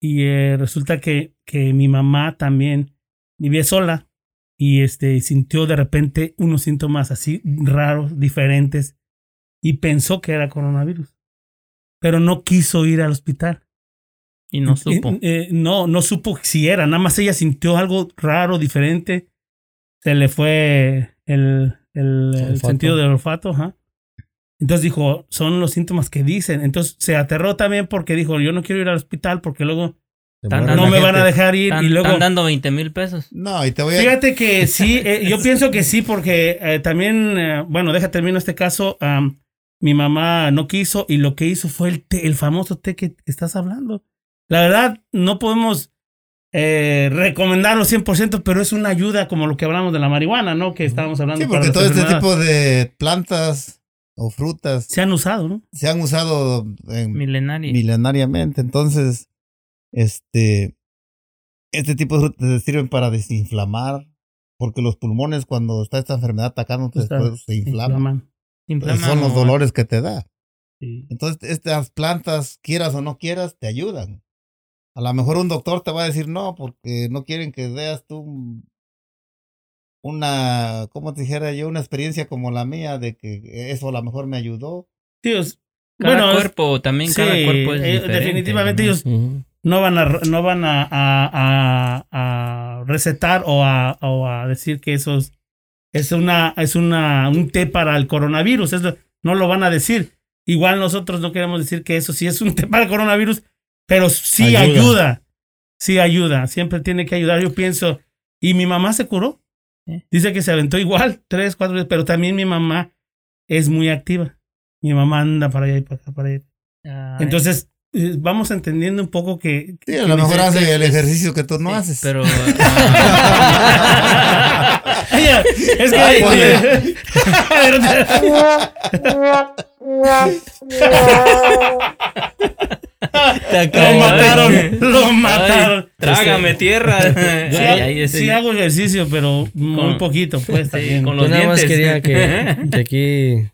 y eh, resulta que, que mi mamá también vivía sola y este sintió de repente unos síntomas así raros, diferentes y pensó que era coronavirus, pero no quiso ir al hospital. Y no supo. Eh, eh, no, no supo si era, nada más ella sintió algo raro, diferente. Se le fue el, el, sentido del olfato, ajá. Entonces dijo, son los síntomas que dicen. Entonces se aterró también porque dijo, yo no quiero ir al hospital porque luego no me van a dejar ir. Están, y luego, están dando 20 mil pesos. no y te voy a fíjate que sí, eh, yo pienso que sí porque eh, también, eh, bueno, deja termino este caso. mi mamá no quiso y lo que hizo fue el té, el famoso té que, estás hablando. La verdad, no podemos eh, recomendarlo 100%, pero es una ayuda como lo que hablamos de la marihuana, ¿no? Que estábamos hablando. Sí, porque todo este tipo de plantas o frutas Se han usado, ¿no? se han usado en- milenariamente. Entonces, este, este tipo de frutas sirven para desinflamar, porque los pulmones cuando está esta enfermedad atacando Está- después se inflaman. inflaman. Son los dolores que te da. Sí. Entonces, estas plantas, quieras o no quieras, te ayudan. A lo mejor un doctor te va a decir no, porque no quieren que veas tú una, ¿cómo te dijera yo? Una experiencia como la mía, de que eso a lo mejor me ayudó. Es- Cada bueno, es- cuerpo, también cada sí, cuerpo es eh, diferente. definitivamente ¿no? ellos Ujú. no van a no van a, a- a- a recetar o a, o a decir que eso es, es una es una un té para el coronavirus eso no lo van a decir igual nosotros no queremos decir que eso sí es un té para el coronavirus pero sí ayuda, Ayuda. sí ayuda siempre tiene que ayudar yo pienso y mi mamá se curó ¿Eh? dice que se aventó igual tres cuatro veces pero también mi mamá es muy activa mi mamá anda para allá y para acá para allá Ay, entonces, vamos entendiendo un poco que... Sí, a lo mejor hace el ejercicio que tú no sí, haces. Pero. Ella, es que... Ay, oye, a ver, Te lo mataron, lo mataron. ay, trágame tierra. Sí, Ay, sí hago ejercicio, pero muy Con- poquito, pues. también. con Yo los nada más dientes. quería que, que aquí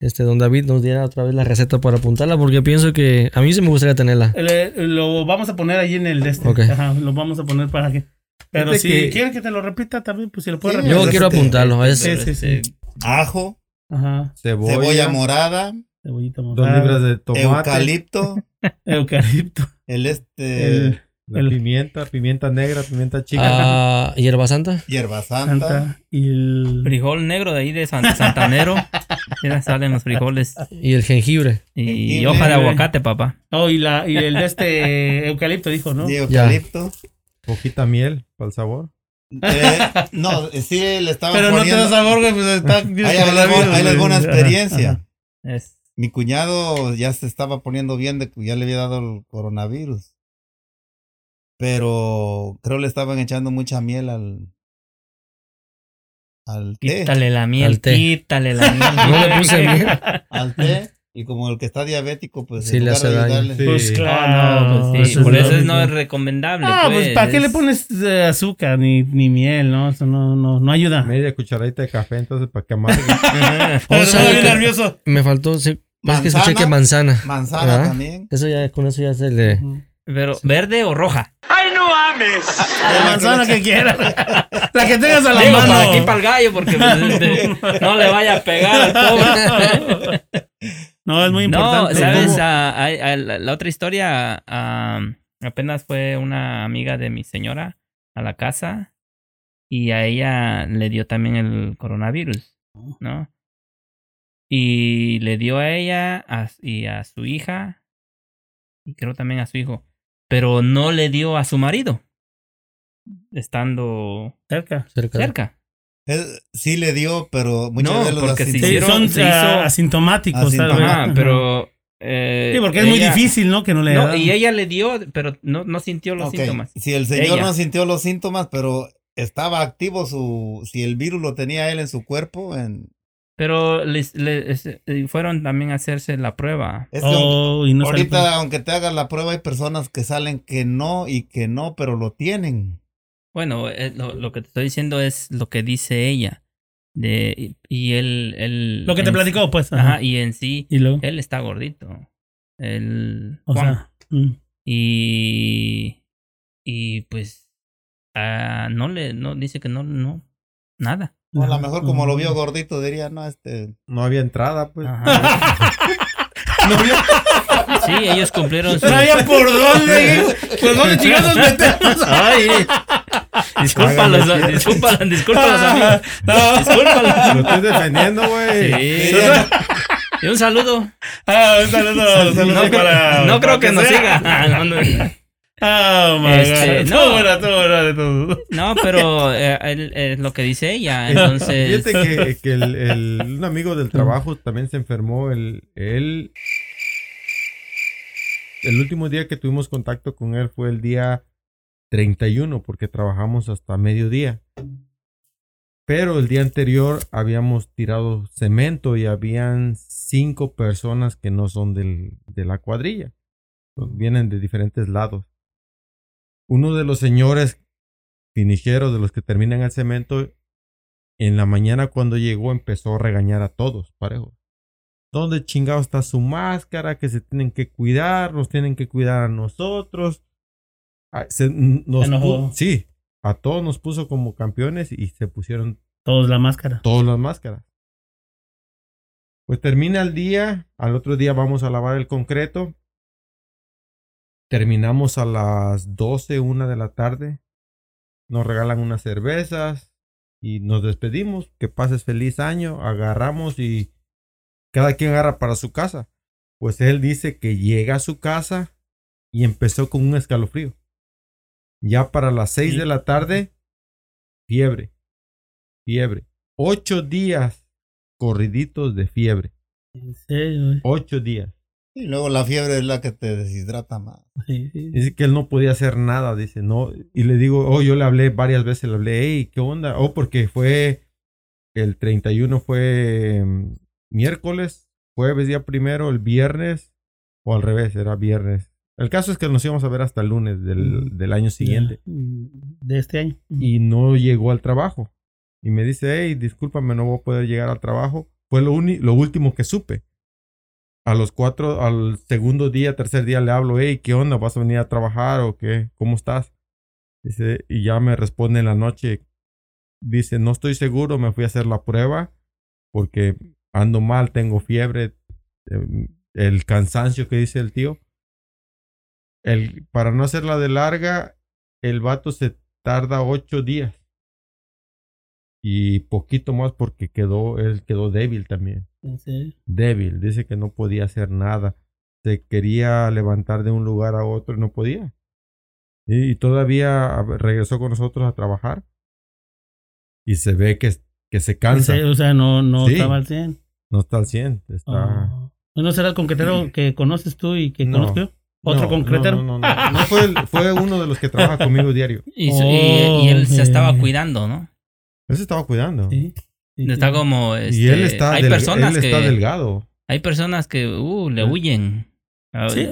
este don David nos diera otra vez la receta para apuntarla porque pienso que a mí sí me gustaría tenerla. Le- lo vamos a poner ahí en el de este. Ok. Ajá, lo vamos a poner para que... Pero Fíjate si que- quieren que te lo repita también, pues si lo puedo Sí, repetir. Yo quiero este- apuntarlo. Es, Sí, sí, sí. Ajo, Ajá. Cebolla, cebolla morada, Cebollita dos morada, libras de tomate, eucalipto, eucalipto. el este, El- la el- pimienta, pimienta negra, pimienta chica. ah, hierba santa. hierba santa. Santa y el... Frijol negro de ahí de San- Santanero. Mira, salen los frijoles. Y el jengibre. Y, Jengibre. hoja de aguacate, papá. Oh, y, la, y el de este eucalipto dijo, ¿no? y eucalipto. Poquita miel para el sabor. Eh, no, sí le estaban Pero no te poniendo. da sabor, güey, pues está... Ahí, ahí les voy- ahí les voy una Ajá, experiencia. ajá. Es, Mi cuñado ya se estaba poniendo bien de que ya le había dado el coronavirus. Pero creo le estaban echando mucha miel al al té, quítale la miel, Al té. quítale la miel. No le puse miel. al té y como el que está diabético pues Sí, en le hace de daño. ayudarle- Sí. Pues Ah, claro. no, pues sí, eso por es eso es, no es recomendable. Ah, pues, pues, ¿para qué le es- pones eh, azúcar ni, ni miel, no? Eso no, no, no ayuda. Media cucharadita de café, entonces para que amargue. O sea, estoy bien que- nervioso. Me faltó. Sí, es que escuché que manzana. manzana ¿Verdad? también Eso ya, con eso ya se le. Pero, ¿verde o roja? La manzana que quieras. La que tengas a la Digo, mano. para aquí para el gallo, porque pues, este, no le vaya a pegar al pobre. No, es muy No, importante. ¿sabes? Hay- hay- la, otra historia, apenas fue una amiga de mi señora a la casa y a ella le dio también el coronavirus, ¿no? Y le dio a ella a- y a su hija y creo también a su hijo, pero no le dio a su marido, estando Cerca. Cerca. de- cerca. Él sí le dio pero muchas No, veces los porque asintomáticos- se Sí, hicieron- son se ah, hizo- asintomáticos, vez. Ajá, pero... eh, Sí, porque es muy difícil, ¿no? Que no le No, y ella le dio, pero no, no sintió los Ok, síntomas. Si el señor Ella. no sintió los síntomas, pero estaba activo su, si el virus lo tenía él en su cuerpo, en, Pero les, les- eh, fueron también a hacerse la prueba. es que Oh, y no ahorita aunque te hagas la prueba hay personas que salen que no y que no, pero lo tienen. Bueno, eh, lo, lo que te estoy diciendo es lo que dice ella. De, y- él, él Lo que te platicó, pues. Ajá, Ajá. y en sí, Y luego. él está gordito. El O Juan. sea. mm. y, y pues ah, no le, no, dice que no, no, nada. O a lo mejor como lo vio gordito diría, no, este... No había entrada, pues. Ajá. Sí, ellos cumplieron su... No había por dónde. ¿Por dónde chingados metemos? Ay, discúlpalos, discúlpalos, discúlpalos, amigos. No. Discúlpalos. Lo estoy defendiendo, güey. Sí. Y un saludo. Ah, un saludo, un saludo No, para. no creo que nos siga. Ah, no, no. Oh my Este, God. no. Todo bueno, todo bueno de todo. No, pero eh, él- es lo que dice ella. Entonces, Fíjate que, que el, el- un amigo del trabajo también se enfermó. El, él. El último día que tuvimos contacto con él fue el día 31 porque trabajamos hasta mediodía. Pero el día anterior habíamos tirado cemento y habían cinco personas que no son del- de la cuadrilla. Vienen de diferentes lados. Uno de los señores finicheros de los que terminan el cemento, en la mañana cuando llegó empezó a regañar a todos, parejo. ¿Dónde chingado está su máscara? Que se tienen que cuidar, nos tienen que cuidar a nosotros. Se- nos sí, a todos nos puso como campeones y se pusieron Todos la máscara. todas las máscaras. Pues termina el día, al otro día vamos a lavar el concreto. Terminamos a las 12, una de la tarde. Nos regalan unas cervezas y nos despedimos. Que pases feliz año. Agarramos y cada quien agarra para su casa. Pues él dice que llega a su casa y empezó con un escalofrío. Ya para las 6 Sí. de la tarde, fiebre fiebre. Ocho días corriditos de fiebre. En serio. Ocho días. Y luego la fiebre es la que te deshidrata más. Sí, sí. Dice que él no podía hacer nada, dice, no. Y le digo, oh, yo le hablé varias veces, le hablé, hey, ¿qué onda? Oh, porque fue el 31 fue mm, miércoles, jueves día primero, el viernes, o al revés, era viernes. El caso es que nos íbamos a ver hasta el lunes del, del año siguiente. De este año. y no llegó al trabajo. Y me dice, hey, discúlpame, no voy a poder llegar al trabajo. Fue lo, lo último que supe. A los cuatro, al segundo día, tercer día le hablo, hey, ¿qué onda? ¿Vas a venir a trabajar o qué? ¿Cómo estás? Dice, y ya me responde en la noche. Dice, no estoy seguro, me fui a hacer la prueba porque ando mal, tengo fiebre, eh, el cansancio que dice el tío. El, para no hacerla de larga, el vato se tarda ocho días. Y poquito más porque quedó, él quedó débil también. Débil. Dice que no podía hacer nada. Se quería levantar de un lugar a otro y no podía. Y, y todavía regresó con nosotros a trabajar. Y se ve que, que se cansa. O sea, no, no Sí. estaba al 100. No está al 100. Está... Oh. ¿No será el concretero que conoces tú y que No. conozco yo? ¿Otro No, concretero? No, no, no. No, fue, el- fue uno de los que trabaja conmigo diario. Y, su- y- y él se Oh, estaba cuidando, ¿no? Él se estaba cuidando. Sí. Está como. y este, él está, hay del- personas él está que. delgado. Hay personas que uh, le huyen. Ah, Sí.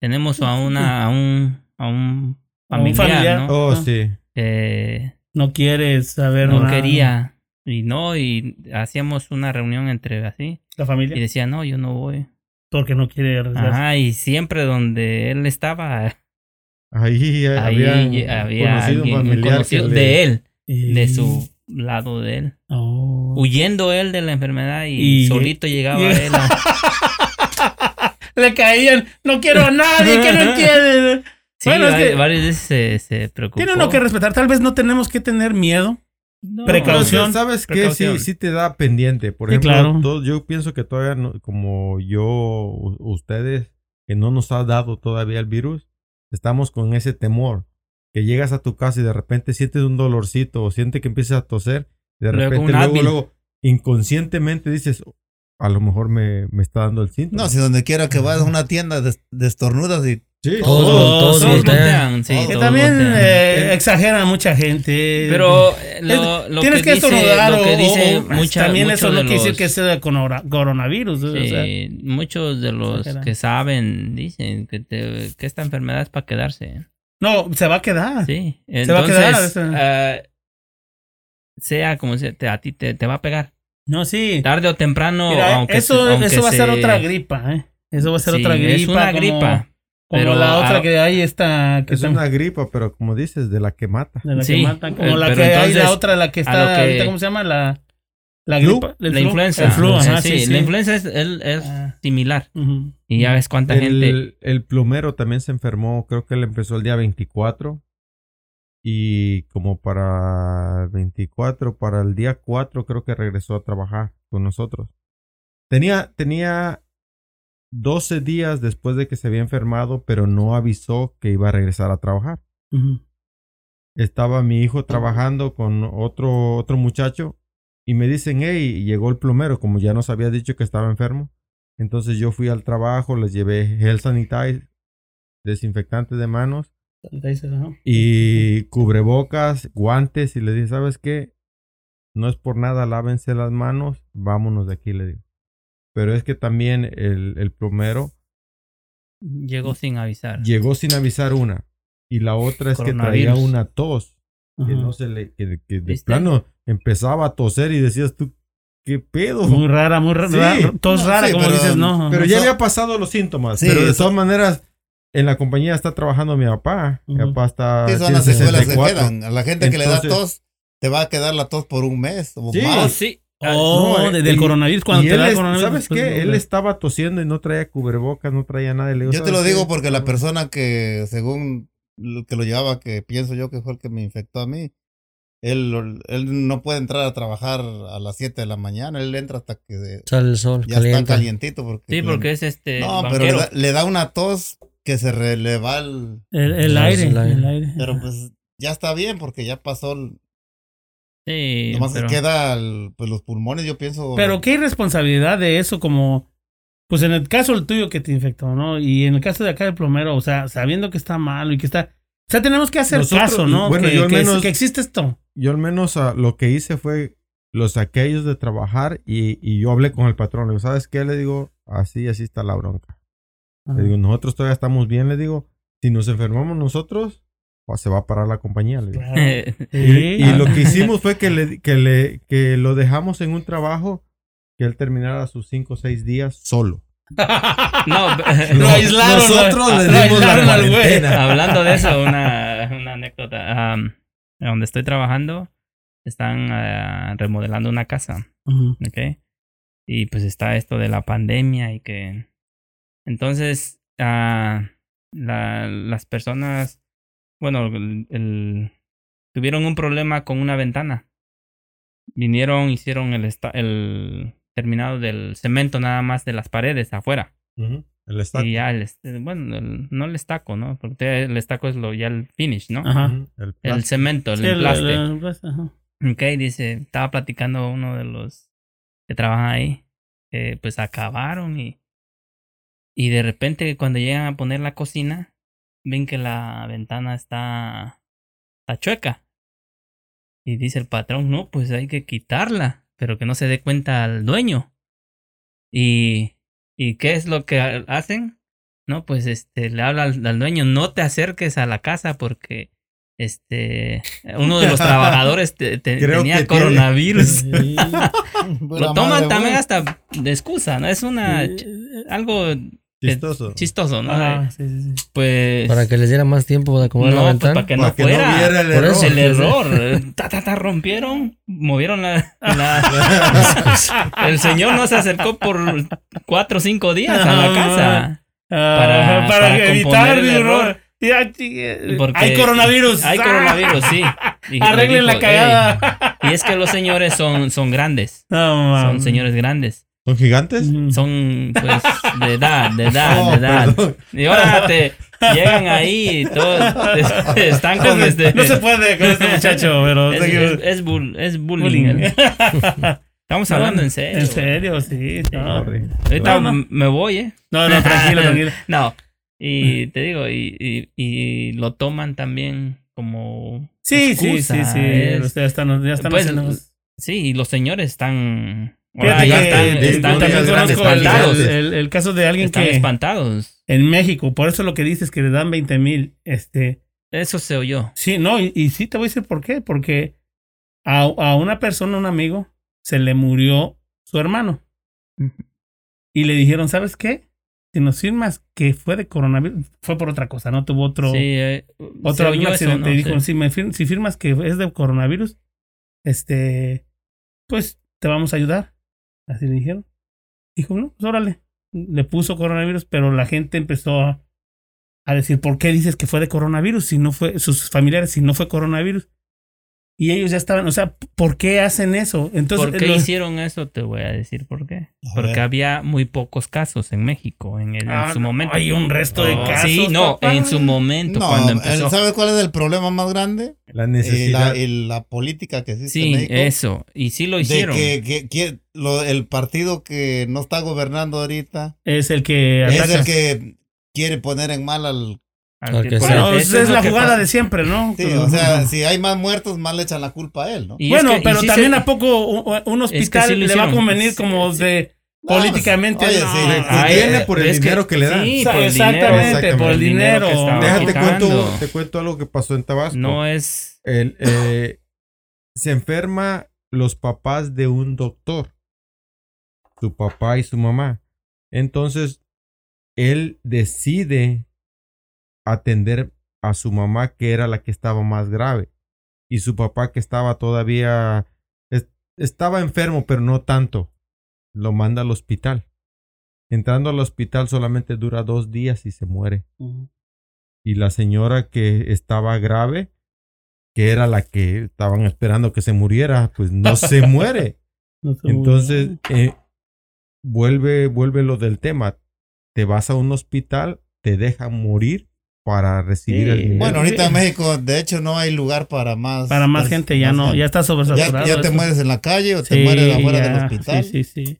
Tenemos a una, a un, a un A un familiar. ¿no? Oh, sí. Que No quieres saber no nada. quería. Y no, y hacíamos una reunión entre así. La Y familia. decía, no, yo no voy. Porque no quiere arriesgarse. Ajá, y siempre donde él estaba, Ahí, ahí había, había, conocido alguien, un un familiar conocido le- de él, Y- de su lado de él. Oh. Huyendo él de la enfermedad y, Y- solito llegaba y- él. a- Le caían. No quiero a nadie que no entiende. Sí, Bueno, es vari- que- varias veces se, se preocupó. Tiene uno que respetar. Tal vez no tenemos que tener miedo. No, Pero, Precaución. ¿Sabes qué? Sí, sí te da pendiente. Por Sí, ejemplo, claro. todo- yo pienso que todavía, no- como yo, ustedes, que no nos ha dado todavía el virus, estamos con ese temor. Que llegas a tu casa y de repente sientes un dolorcito o sientes que empiezas a toser. De Luego repente, luego, luego, inconscientemente dices, a lo mejor me, me está dando el síntoma. No, si donde quiera que vas a una tienda de, de estornudas y Sí. Todos, Todos, todos Todos voltean. voltean, sí, Que Que todos también voltean. eh, exageran mucha gente. Pero eh, lo, lo Tienes que, dice, estornudar que o- dice o- mucha- también eso no quiere decir que sea corona- coronavirus. o sea, Sí, muchos de los Exageran. que saben dicen que, te- que esta enfermedad es para quedarse. No, se va a quedar. Sí, Se va a entonces, quedar, esa- ah, sea como sea, te- a ti te, te va a pegar. No, sí. Tarde o temprano, Mira, aunque eso, se- aunque eso va a ser se- otra gripa, ¿eh? Eso va a ser Sí, otra gripa. Es una como- gripa. Como pero la otra a- que hay esta que Es está- una gripa, pero como dices, de la que mata. de la que Sí, matan, como eh, la que hay entonces, la otra, la que está que- ahorita, ¿cómo se llama? La, la gripa. el La flu. influenza. El flu, ajá, sí, sí, sí. La influenza es, el- es Ah, similar. Y ya ves cuánta gente. El, el plomero también se enfermó, creo que él empezó el día 24. Y como para el 24, para el día 4 creo que regresó a trabajar con nosotros. Tenía, tenía 12 días después de que se había enfermado, pero no avisó que iba a regresar a trabajar. Estaba mi hijo trabajando con otro, otro muchacho y me dicen, hey, llegó el plomero, como ya nos había dicho que estaba enfermo. Entonces yo fui al trabajo, les llevé gel sanitizer, desinfectante de manos y cubrebocas, guantes y le dije, ¿sabes qué? No es por nada, lávense las manos, vámonos de aquí, le digo. Pero es que también el, el plomero Llegó sin avisar. llegó sin avisar una y la otra es que traía una tos que no se le, que, que de ¿Viste? plano empezaba a toser y decías tú, ¿qué pedo? Muy rara, muy Sí. rara. Tos No, rara, sí, como pero- dices, no. Pero ya había pasado los síntomas. Sí, pero de eso- todas maneras, en la compañía está trabajando mi papá. Mi Ujú. papá está. Sí, son las secuelas que 64. quedan. A la gente que le da tos, te va a quedar la tos por un mes o Sí. Más. sí. Oh, No, eh, desde el y- coronavirus, cuando te da el coronavirus. ¿Sabes qué? Él estaba tosiendo y no traía cubrebocas, no traía nada. Digo, Yo te lo ¿sabes digo qué? porque la persona que, según lo que lo llevaba, que pienso yo que fue el que me infectó a mí, él, él no puede entrar a trabajar a las 7 de la mañana. Él entra hasta que Sale el sol, ya calienta. está calientito. Porque Sí, porque es este. No, pero le da, le da una tos que se re- le va el... El, el No, aire, es el aire. el aire. Pero pues ya está bien porque ya pasó... el- Sí, Nomás pero- que queda el- pues, los pulmones, yo pienso... Pero qué irresponsabilidad de eso, como, pues en el caso el tuyo que te infectó, ¿no? Y en el caso de acá del plomero, o sea, sabiendo que está malo y que está... O sea, tenemos que hacer Nosotros- caso, ¿no? bueno, que, yo al que- menos- que existe esto. Yo al menos ah, lo que hice fue, los saqué a ellos de trabajar y, y yo hablé con el patrón. Le digo, ¿sabes qué? Le digo, así, así está la bronca. Le digo, nosotros todavía estamos bien. Le digo, si nos enfermamos nosotros, pues, se va a parar la compañía. Le digo. Claro. Y, y lo que hicimos fue que, le, que, le, que lo dejamos en un trabajo que él terminara sus cinco o seis días solo. No, Lo aislaron. Nosotros le dimos la aislaron al güey. cuarentena. hablando de eso, una, una anécdota. Donde estoy trabajando, están ah, remodelando una casa. ¿ok? Y pues está esto de la pandemia y que... Entonces, ah, la- las personas, bueno, el- el- tuvieron un problema con una ventana. Vinieron, hicieron el terminado del cemento nada más de las paredes afuera. El estaco. Y ya, el, bueno, el- no el estaco, ¿no? Porque el estaco es lo ya el finish, ¿no? Ajá. El El plástico. cemento, el Sí, ajá. Ok, dice, estaba platicando uno de los que trabajan ahí, que pues acabaron y, y de repente cuando llegan a poner la cocina, ven que la ventana está, está chueca. Y dice el patrón, no, pues hay que quitarla, pero que no se dé cuenta al dueño. Y, ¿y qué es lo que ha- hacen? No, pues este, le habla al, al dueño, no te acerques a la casa porque este, uno de los trabajadores te- te- Creo tenía coronavirus. Sí. Lo toman también hasta de excusa, ¿no? Es una algo Chistoso. chistoso, ¿no? Ajá, sí, sí, sí. Pues Para que les diera más tiempo de acomodar la no, pues, ventana. para que no Para que no fuera. viera el Por error. eso el error. eh, Ta, ta, ta, rompieron, movieron la, la- El señor no se acercó por cuatro o cinco días a la casa. Ah, Para- para, para evitar el error. Porque hay coronavirus. Hay Ah. coronavirus, sí. Y Arreglen la cagada. "Ey". Y es que los señores son, son grandes. No, Son señores grandes. ¿Son gigantes? Son, pues, de edad, de edad, Oh, de edad. perdón. Y ahora te llegan ahí y todos están con este. No se puede con este muchacho, pero. Es, es, es bull- es bullying. Bullying. Estamos hablando en serio. En serio, sí. No. Ahorita me voy, ¿eh? no, no, tranquilo, tranquilo. No. Y te digo, y, y, y lo toman también como. Sí, sí, excusa, sí, sí. es- Ya están, ya están Pues, haciendo- Sí, y los señores están. Fíjate ahora ya que, están, eh, están, yo también están conozco el, caso de alguien Están que espantados. en México, por eso lo que dices que le dan 20 mil, este, Eso se oyó. sí, no, y, y sí te voy a decir por qué, porque a, a una persona, un amigo, se le murió su hermano y le dijeron, ¿sabes qué? Si nos firmas que fue de coronavirus, fue por otra cosa, no tuvo otro, Sí, eh, otro un eso, accidente. ¿no? dijo, Sí. si, me fir- si firmas que es de coronavirus, este, pues te vamos a ayudar. Así le dijeron. Dijo, no, pues órale. Le puso coronavirus, pero la gente empezó a, a decir, ¿por qué dices que fue de coronavirus si no fue, sus familiares, si no fue coronavirus? Y ellos ya estaban, o sea, ¿por qué hacen eso? Entonces, ¿Por qué los- hicieron eso? Te voy a decir por qué. A Porque ver. había muy pocos casos en México en, el- en Ah, su momento. Hay un resto de Oh, casos. Sí, no, papá. en su momento No, cuando empezó. ¿sabes cuál es el problema más grande? La Y necesidad. la, y la política que existe en Sí, México. eso. Y sí lo de hicieron. que, que- que lo- el partido que no está gobernando ahorita Es el que es ataca. el que quiere poner en mal al Bueno, es la jugada pasa. de siempre, ¿no? Sí, o sea, si hay más muertos, más le echan la culpa a él, ¿no? Y es bueno, que- pero también se- a poco un, un hospital sí le va a convenir Sí, como sí. de No, políticamente. pues, oye, no. sí, eh, por el que- dinero que, le dan. Sí, Sa- por el exactamente, por el dinero. Déjate cuento, te cuento algo que pasó en Tabasco. No es. El, eh, se enferma los papás de un doctor. Su papá y su mamá. Entonces, él decide atender a su mamá, que era la que estaba más grave. Y su papá, que estaba todavía. es- estaba enfermo, pero no tanto. Lo manda al hospital. Entrando al hospital solamente dura dos días y se muere y la señora que estaba grave, que era la que estaban esperando que se muriera, pues no se muere. No Entonces, eh, vuelve, vuelve lo del tema. Te vas a un hospital, te dejan morir para recibir Sí, el dinero. Bueno, ahorita en México, de hecho, no hay lugar para más. para más gente ya más no, gente. ya está Ya, sobresaturado. ya te eso. mueres en la calle o te mueres afuera ya, del hospital. Sí, sí, sí.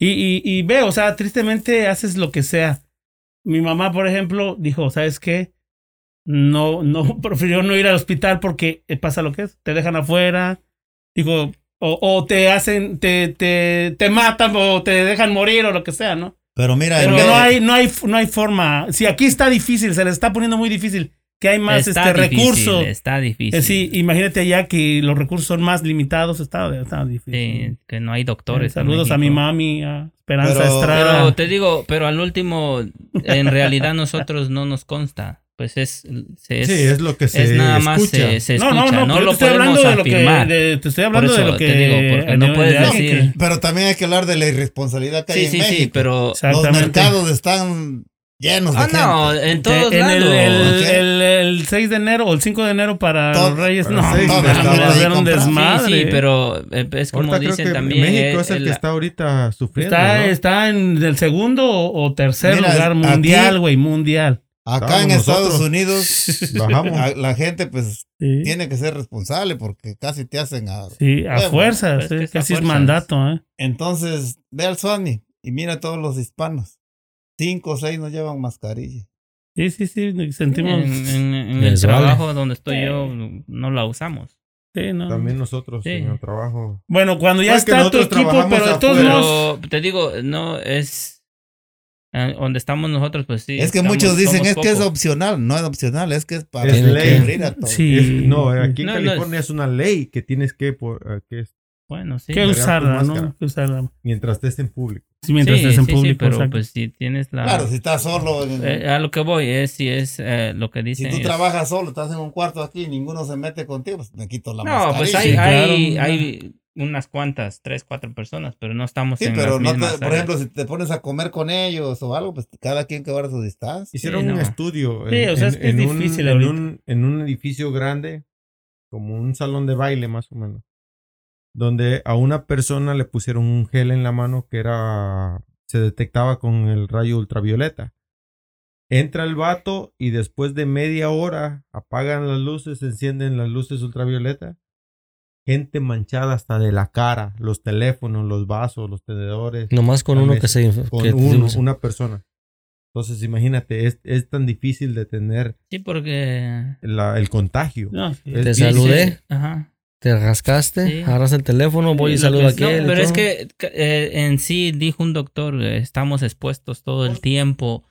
Y, y, y ve, o sea, tristemente haces lo que sea. Mi mamá, por ejemplo, dijo, ¿sabes qué? No, no, prefirió no ir al hospital porque eh, pasa lo que es, te dejan afuera, digo, o, o te hacen, te, te, te matan o te dejan morir o lo que sea, ¿no? Pero mira, Pero en no hay, no hay, no hay forma. Si aquí está difícil, se le está poniendo muy difícil, que hay más está este difícil, recursos. Está difícil. Eh, sí, imagínate allá que los recursos son más limitados, está, está difícil. Sí, que no hay doctores. en Saludos a mi mami, a Esperanza Pero- Estrada. Pero te digo, pero al último, en realidad nosotros no nos consta. Pues es, se- es, sí, es lo que se es nada más escucha. se, se no, escucha. no, no, No, pero lo te estoy podemos hablando de lo que. afirmar. de- te estoy hablando Por de eso lo que. te digo, porque no de- puedes de decir- que- pero también hay que hablar de la irresponsabilidad que hay Sí, en sí, México. sí, pero... Los mercados están llenos de Ah, gente. no, en todos en el, lados. el, ¿ok? el, el 6 de enero o el 5 de enero para Todo- los Reyes, no, seis, no, un desmadre. Sí, sí, pero eh, es como Ahorita creo dicen que también. México es el que está ahorita sufriendo. Está, ¿no? está en el segundo o, tercer Mira, lugar mundial, güey, mundial. Acá en Estados. Unidos, Bajamos. a- la gente pues Sí, tiene que ser responsable porque casi te hacen a... sí, a Bueno, fuerzas, pues, a casi es mandato, ¿eh? Entonces, ve al Sony y mira a todos los hispanos. Cinco o seis no llevan mascarilla. Sí, sí, sí, sentimos. En, en- en el vale. trabajo donde estoy yo no la usamos. sí, no. También nosotros Sí. en el trabajo. Bueno, cuando ya está tu equipo, pero de todos. Pero te digo, no es donde estamos nosotros, pues sí. es que estamos- muchos dicen es que es opcional. No es opcional, es que es para Es ley. a todos. Sí. Es- no, aquí en No, no, California es una ley que tienes que, por, eh, que es Bueno, sí. que usarla. ¿no? Que usarla. mientras estés en público. Sí, mientras Sí, estés en sí, sí, público. pero exacto. pues si tienes la. Claro, si estás solo, en- Eh, a lo que voy es si es eh, lo que si dicen. tú es- trabajas solo, estás en un cuarto aquí, ninguno se mete contigo, pues me quito la No, mascarilla. pues hay, Sí, claro. hay, hay unas cuantas, tres, cuatro personas, pero no estamos Sí, en pero las no te- por ejemplo, si te pones a comer con ellos o algo, pues cada quien que guarda su distancia. Hicieron Sí, un no. estudio Sí, o sea, es que es un, difícil en, ahorita. un, en un edificio grande, como un salón de baile más o menos, donde a una persona le pusieron un gel en la mano que era se detectaba con el rayo ultravioleta. Entra el vato y después de media hora apagan las luces, encienden las luces ultravioleta. Gente manchada hasta de la cara, los teléfonos, los vasos, los tenedores Nomás con uno mesa. que se... con que- uno, una persona. Entonces, imagínate, es, es tan difícil de tener Sí, porque. la- el contagio. No, sí. Es Te difícil. saludé. Ajá. Te rascaste, Sí. agarras el teléfono, voy y Sí, lo saludo a que- No, y pero es que eh, en sí dijo un doctor, eh, estamos expuestos todo el tiempo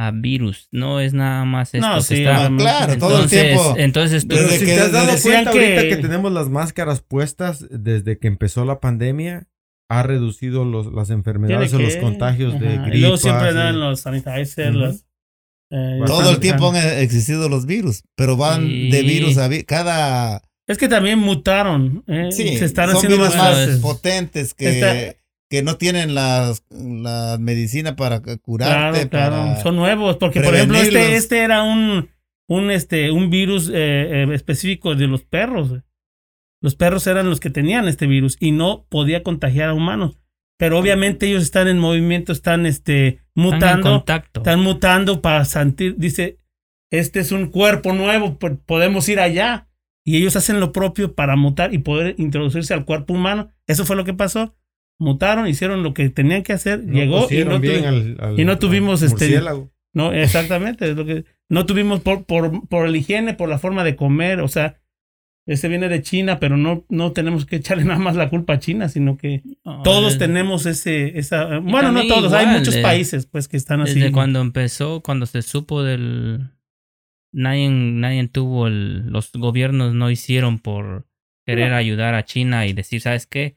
a virus. No es nada más esto No, que sí, está. Claro, todo el Entonces, tiempo. entonces tú- Pero Desde si que- te has dado cuenta ahorita que- que tenemos las máscaras puestas desde que empezó la pandemia, ha reducido los, las enfermedades o los que- contagios de Ajá. gripa. Y luego siempre dan los sanitizers, los, eh, Todo el tiempo han existido los virus, pero van Sí. de virus a virus. Cada. Es que también mutaron. eh, Sí, se están son haciendo virus más potentes que, Está- que no tienen las- la medicina para curarte. Claro, claro. para- Son nuevos. Porque, por ejemplo, este, este era un, un, este, un virus eh, eh, específico de los perros. Los perros eran los que tenían este virus y no podía contagiar a humanos. Pero obviamente ellos están en movimiento, están este, están en mutando. contacto. Están mutando para sentir, dice, este es un cuerpo nuevo, po- podemos ir allá. Y ellos hacen lo propio para mutar y poder introducirse al cuerpo humano. Eso fue lo que pasó. Mutaron, hicieron lo que tenían que hacer, No llegó y no, bien tuvi- al- al- y no tuvimos, al este, no, exactamente, es lo que no tuvimos por, por, por el higiene, por la forma de comer, o sea, ese viene de China, pero no, no tenemos que echarle nada más la culpa a China, sino que todos desde- tenemos ese, esa, bueno, no todos, hay muchos eh, países pues que están así. Desde cuando empezó, cuando se supo del... Nadie, nadie tuvo el... Los gobiernos no hicieron por querer ayudar a China y decir, ¿sabes qué?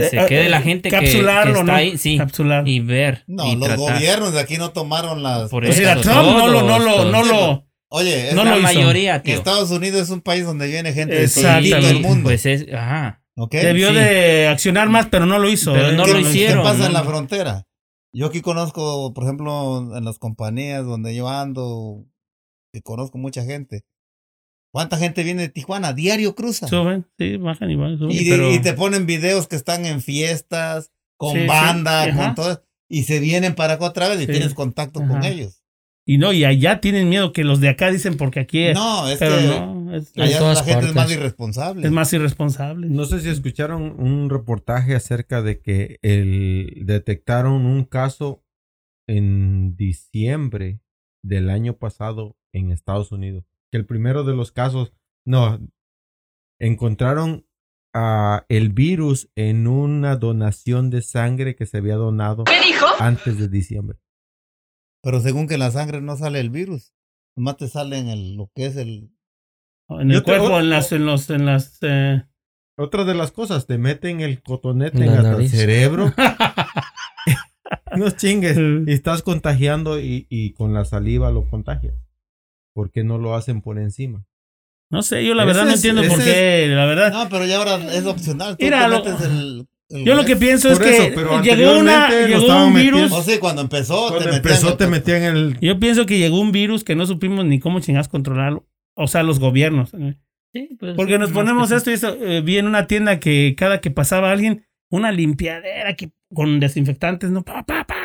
Que Eh, se eh, quede la gente que, que capsularlo, está ¿no? ahí, sí, Capsular. y ver. No, y los tratar. gobiernos de aquí no tomaron las. Por Pues eso, mira, Trump no lo, no lo, todos, no lo, Oye, es no la mayoría, tío. Estados Unidos es un país donde viene gente de todo el mundo. Pues es, ajá. ¿ok? debió sí. de accionar más, pero no lo hizo. Pero ¿eh? no ¿Qué, lo qué hicieron, pasa en ¿no? la frontera? Yo aquí conozco, por ejemplo, en las compañías donde yo ando, que conozco mucha gente. ¿Cuánta gente viene de Tijuana? Diario cruza. Suben, sí, bajan y van. suben, Y, pero- y te ponen videos que están en fiestas, con Sí, banda, con todo. Y se vienen para acá otra vez y Sí. tienes contacto con ellos. Y no, y allá tienen miedo que los de acá dicen porque aquí es. No, es pero que no, es, allá la gente es más irresponsable. es más irresponsable. No sé si escucharon un reportaje acerca de que el, detectaron un caso en diciembre del año pasado en Estados Unidos. Que el primero de los casos, no, encontraron el virus en una donación de sangre que se había donado antes de diciembre. Pero según que en la sangre no sale el virus. Nomás te sale en el, lo que es el... En el Yo cuerpo, en las, en los, en las, eh, Otra de las cosas, te meten el cotonete En hasta el cerebro. no chingues. Y estás contagiando y, y con la saliva lo contagias. ¿Por qué no lo hacen por encima? no sé, yo la Ese verdad no es- entiendo por qué, la verdad. No, pero ya ahora es opcional. Tú Mira, te lo- metes el, el yo lo que pienso es Por que eso, llegó una, llegó un virus. metiendo- O sea, cuando empezó, Cuando te metían empezó el- te metían el... Yo pienso que llegó un virus que no supimos ni cómo chingas controlarlo. O sea, los gobiernos. ¿eh? Sí, pues, Porque nos ponemos esto y eso. eh, vi en una tienda que cada que pasaba alguien, una limpiadera que, con desinfectantes, ¿no? Pa, pa, pa.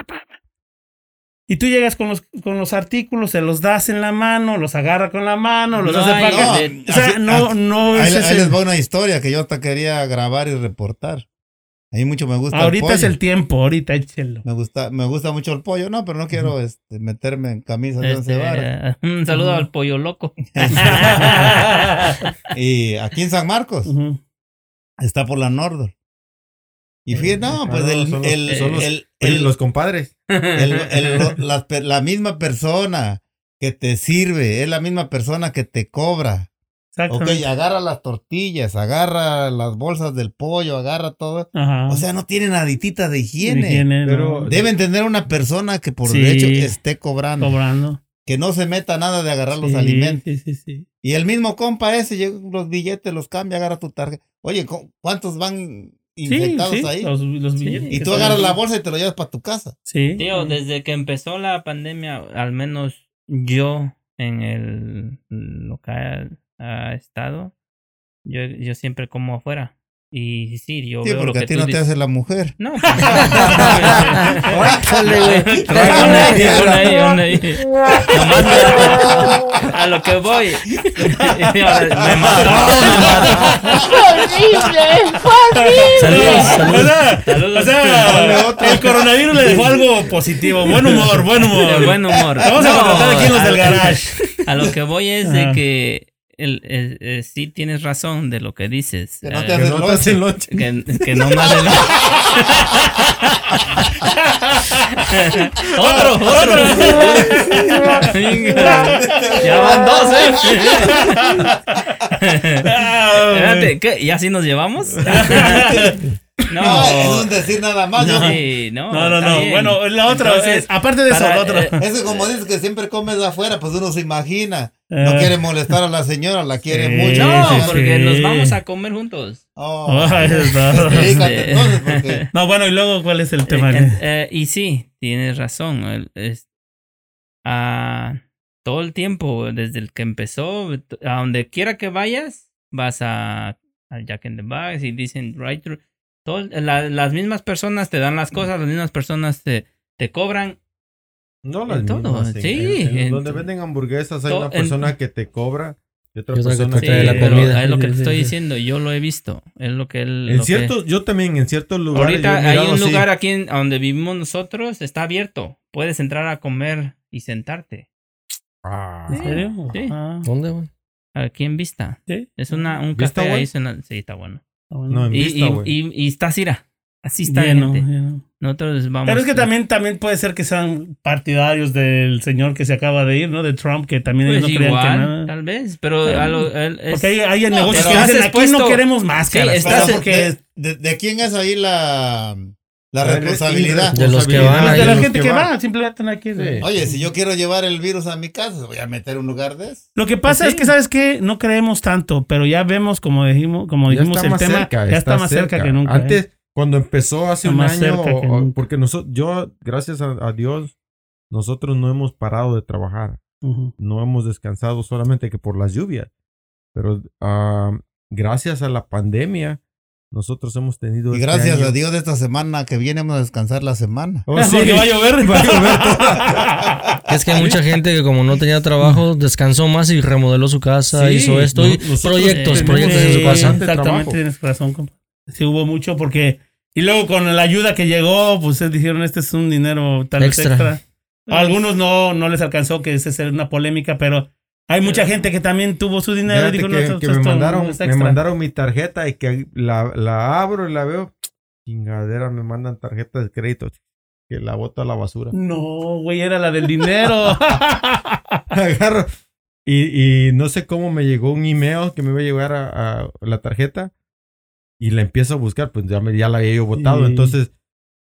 Y tú llegas con los, con los artículos, se los das en la mano, los agarra con la mano, los No hace hay- para acá. de- O sea, así- no, no Ahí, es ahí ese- les va una historia que yo hasta quería grabar y reportar. A mí mucho me gusta Ahorita el es pollo. el tiempo, ahorita échelo. Me gusta, me gusta mucho el pollo, no, pero no quiero este, meterme en camisa de once varas. un saludo al pollo loco. Y aquí en San Marcos está por la Nordor. Y fíjate, no, pues Ah, el, son los- el, son los- el- los compadres. el- el- lo- la, misma persona que te sirve es la misma persona que te cobra. Ok, agarra las tortillas, agarra las bolsas del pollo, agarra todo. Ajá. O sea, no tienen aditita de higiene. Higiene, pero- ¿no? Deben tener una persona que por Sí. derecho esté cobrando. cobrando. Que no se meta nada de agarrar los alimentos. Sí, sí, sí. Y el mismo compa ese, llega los billetes, los cambia, agarra tu tarjeta. Oye, ¿cu- ¿cuántos van infectados sí, ahí? Los, los Sí. billetes Y tú agarras la bolsa y te lo llevas para tu casa. Sí. Tío, desde que empezó la pandemia, al menos yo en el lo que ha, ha estado, yo, yo siempre como afuera. Y sí, yo Sí, veo lo porque que a ti tú no te hace la mujer. No, Órale, güey. Ponle ahí, ponle ahí, ponle ahí. Nomás me da- a lo que voy. me mató, me mató. Saludos, O saludos. sea, Saludos. o sea, el coronavirus le dejó algo positivo. Buen humor, buen humor. Buen humor. Vamos a No, contratar aquí en los del garage. A lo que voy es de que el, el- el- sí tienes razón de lo que dices. Que no Eh, te Que hace no te lonche. hacen lonche. que, que no más de otro, otro. Ya van dos, ¿eh? Espérate, ¿qué? ¿Ya así nos llevamos? No, no. es decir nada más. yo- Sí, no, No, no, no. Bueno, la otra, Entonces, aparte de eso, la otra. eh, Eso como dices que siempre comes afuera, pues uno se imagina. No Eh. quiere molestar a la señora, la quiere Sí, mucho. No, sí, porque sí. nos vamos a comer juntos. Oh. Porque No, bueno, y luego, ¿cuál es el tema? Eh, eh, y sí, tienes razón. el- es- ah, todo el tiempo, desde el que empezó, a donde quiera que vayas, vas a, al Jack in the Box y dicen right through. Todo- la- las mismas personas te dan las cosas, las mismas personas te, te cobran. No las mismas, en- sí, en- en en- donde venden hamburguesas hay to- una en- persona que te cobra y otra que persona te que trae la comida. Es lo que te estoy diciendo, yo lo he visto. Es lo que él. En lo que- ciertos, yo también en ciertos lugares. Ahorita hay un lugar aquí donde vivimos nosotros, está abierto. Puedes entrar a comer y sentarte. Ah, ¿En serio? Sí. Ah, ¿Dónde, güey? Aquí en Vista. sí. Es una, un ¿Vista, café ahí. suena- Sí, está bueno. No, en Y, Vista, y, güey. y, y está Cira. Así está Lleno, gente. lleno. Nosotros vamos. Pero es que también, también puede ser que sean partidarios del señor que se acaba de ir, ¿no? De Trump, que también Pues ellos no crean que igual, nada. tal vez. Pero a lo- es- Porque hay, hay No, negocios que dicen, aquí no expuesto- queremos máscaras. Sí, estás- porque de, de- de quién es ahí la, la responsabilidad? De los que van de la gente que va, simplemente no hay que... Sí. Oye, si yo quiero llevar el virus a mi casa, voy a meter un lugar de eso. Lo que pasa Sí. es que, ¿sabes qué? No creemos tanto, pero ya vemos, como dijimos, como Ya dijimos está el más tema, cerca, ya está, más cerca, que nunca. ¿eh? Antes, cuando empezó hace Está un más año, cerca que o- nunca. porque nosotros, yo, gracias a, a Dios, nosotros no hemos parado de trabajar. Ujú. No hemos descansado solamente que por las lluvias. Pero ah, gracias a la pandemia, nosotros hemos tenido. Y este gracias año- a Dios de esta semana que viene vamos a descansar la semana. Oh, sí. Porque va a llover. Va a llover Es que hay mucha gente que como no tenía trabajo, descansó más y remodeló su casa, Sí, hizo esto. y proyectos, proyectos en su Sí, casa. Exactamente, tienes razón, compa. Sí, hubo mucho porque. Y luego con la ayuda que llegó, pues ustedes dijeron: Este es un dinero tal vez Extra. extra. A algunos no, no les alcanzó, que esa es una polémica, pero hay mucha gente que también tuvo su dinero y dijo: que, no, que me, mandaron, es me extra". mandaron mi tarjeta y que la, la abro y la veo. Chingadera, me mandan tarjeta de crédito. Que la boto a la basura. No, güey, era la del dinero. Agarro. Y, y no sé cómo me llegó un email que me iba a llegar a, a la tarjeta. Y la empiezo a buscar, pues ya, me, ya la había yo votado. Entonces,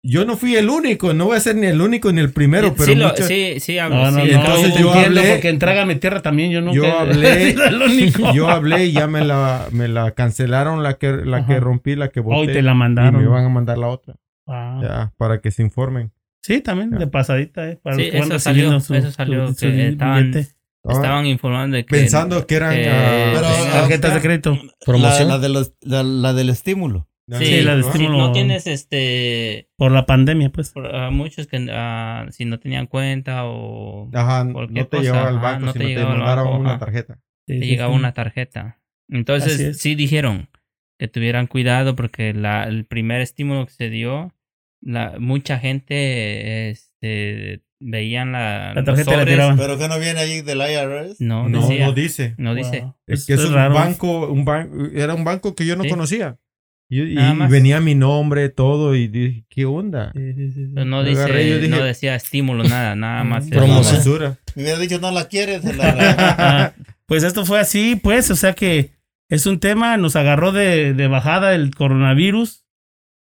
yo no fui el único, no voy a ser ni el único ni el primero, Sí, pero lo- mucha- sí, sí, hablo, No, no, sí, no, entonces yo entiendo hablé- porque en Trágame Tierra también yo nunca Yo hablé- el único. yo hablé y ya me la, me la cancelaron, la que, la que rompí, la que voté. Hoy te la y mandaron. me van a mandar la otra. Ah. Ya, para que se informen. Sí, también, Ya. de pasadita, ¿eh? Para Sí, los que van eso salió, eso salió, su que estaban- informando de que. Pensando que eran, ah, Tarjetas de crédito. Promoción. La, la de los- la- la del estímulo. Sí, sí, la de si no tienes este. Por la pandemia, pues. por- a muchos que ah, si no tenían cuenta o Ajá, no te cosa, llevaba al banco, no te te, llegaba mandaron banco, una tarjeta. Sí, te sí, llegaba sí. una tarjeta. Entonces es. sí dijeron que tuvieran cuidado porque la, el primer estímulo que se dio, la, mucha gente este, veían la, La tarjeta la. Pero que no viene ahí del IRS. No, No, decía, no dice. no dice. Wow. Es que es, Esto un raro. banco, un banco, era un banco que yo no Sí. conocía. Y, y Nada más. venía mi nombre, todo, y dije, ¿qué onda? Sí, sí, sí, sí. Pero no, Lo dice, agarré, yo dije- no decía estímulo, nada, nada más. Promoción. Me hubiera dicho, no la quieres. la- pues esto fue así, pues, o sea que es un tema, nos agarró de, de bajada el coronavirus.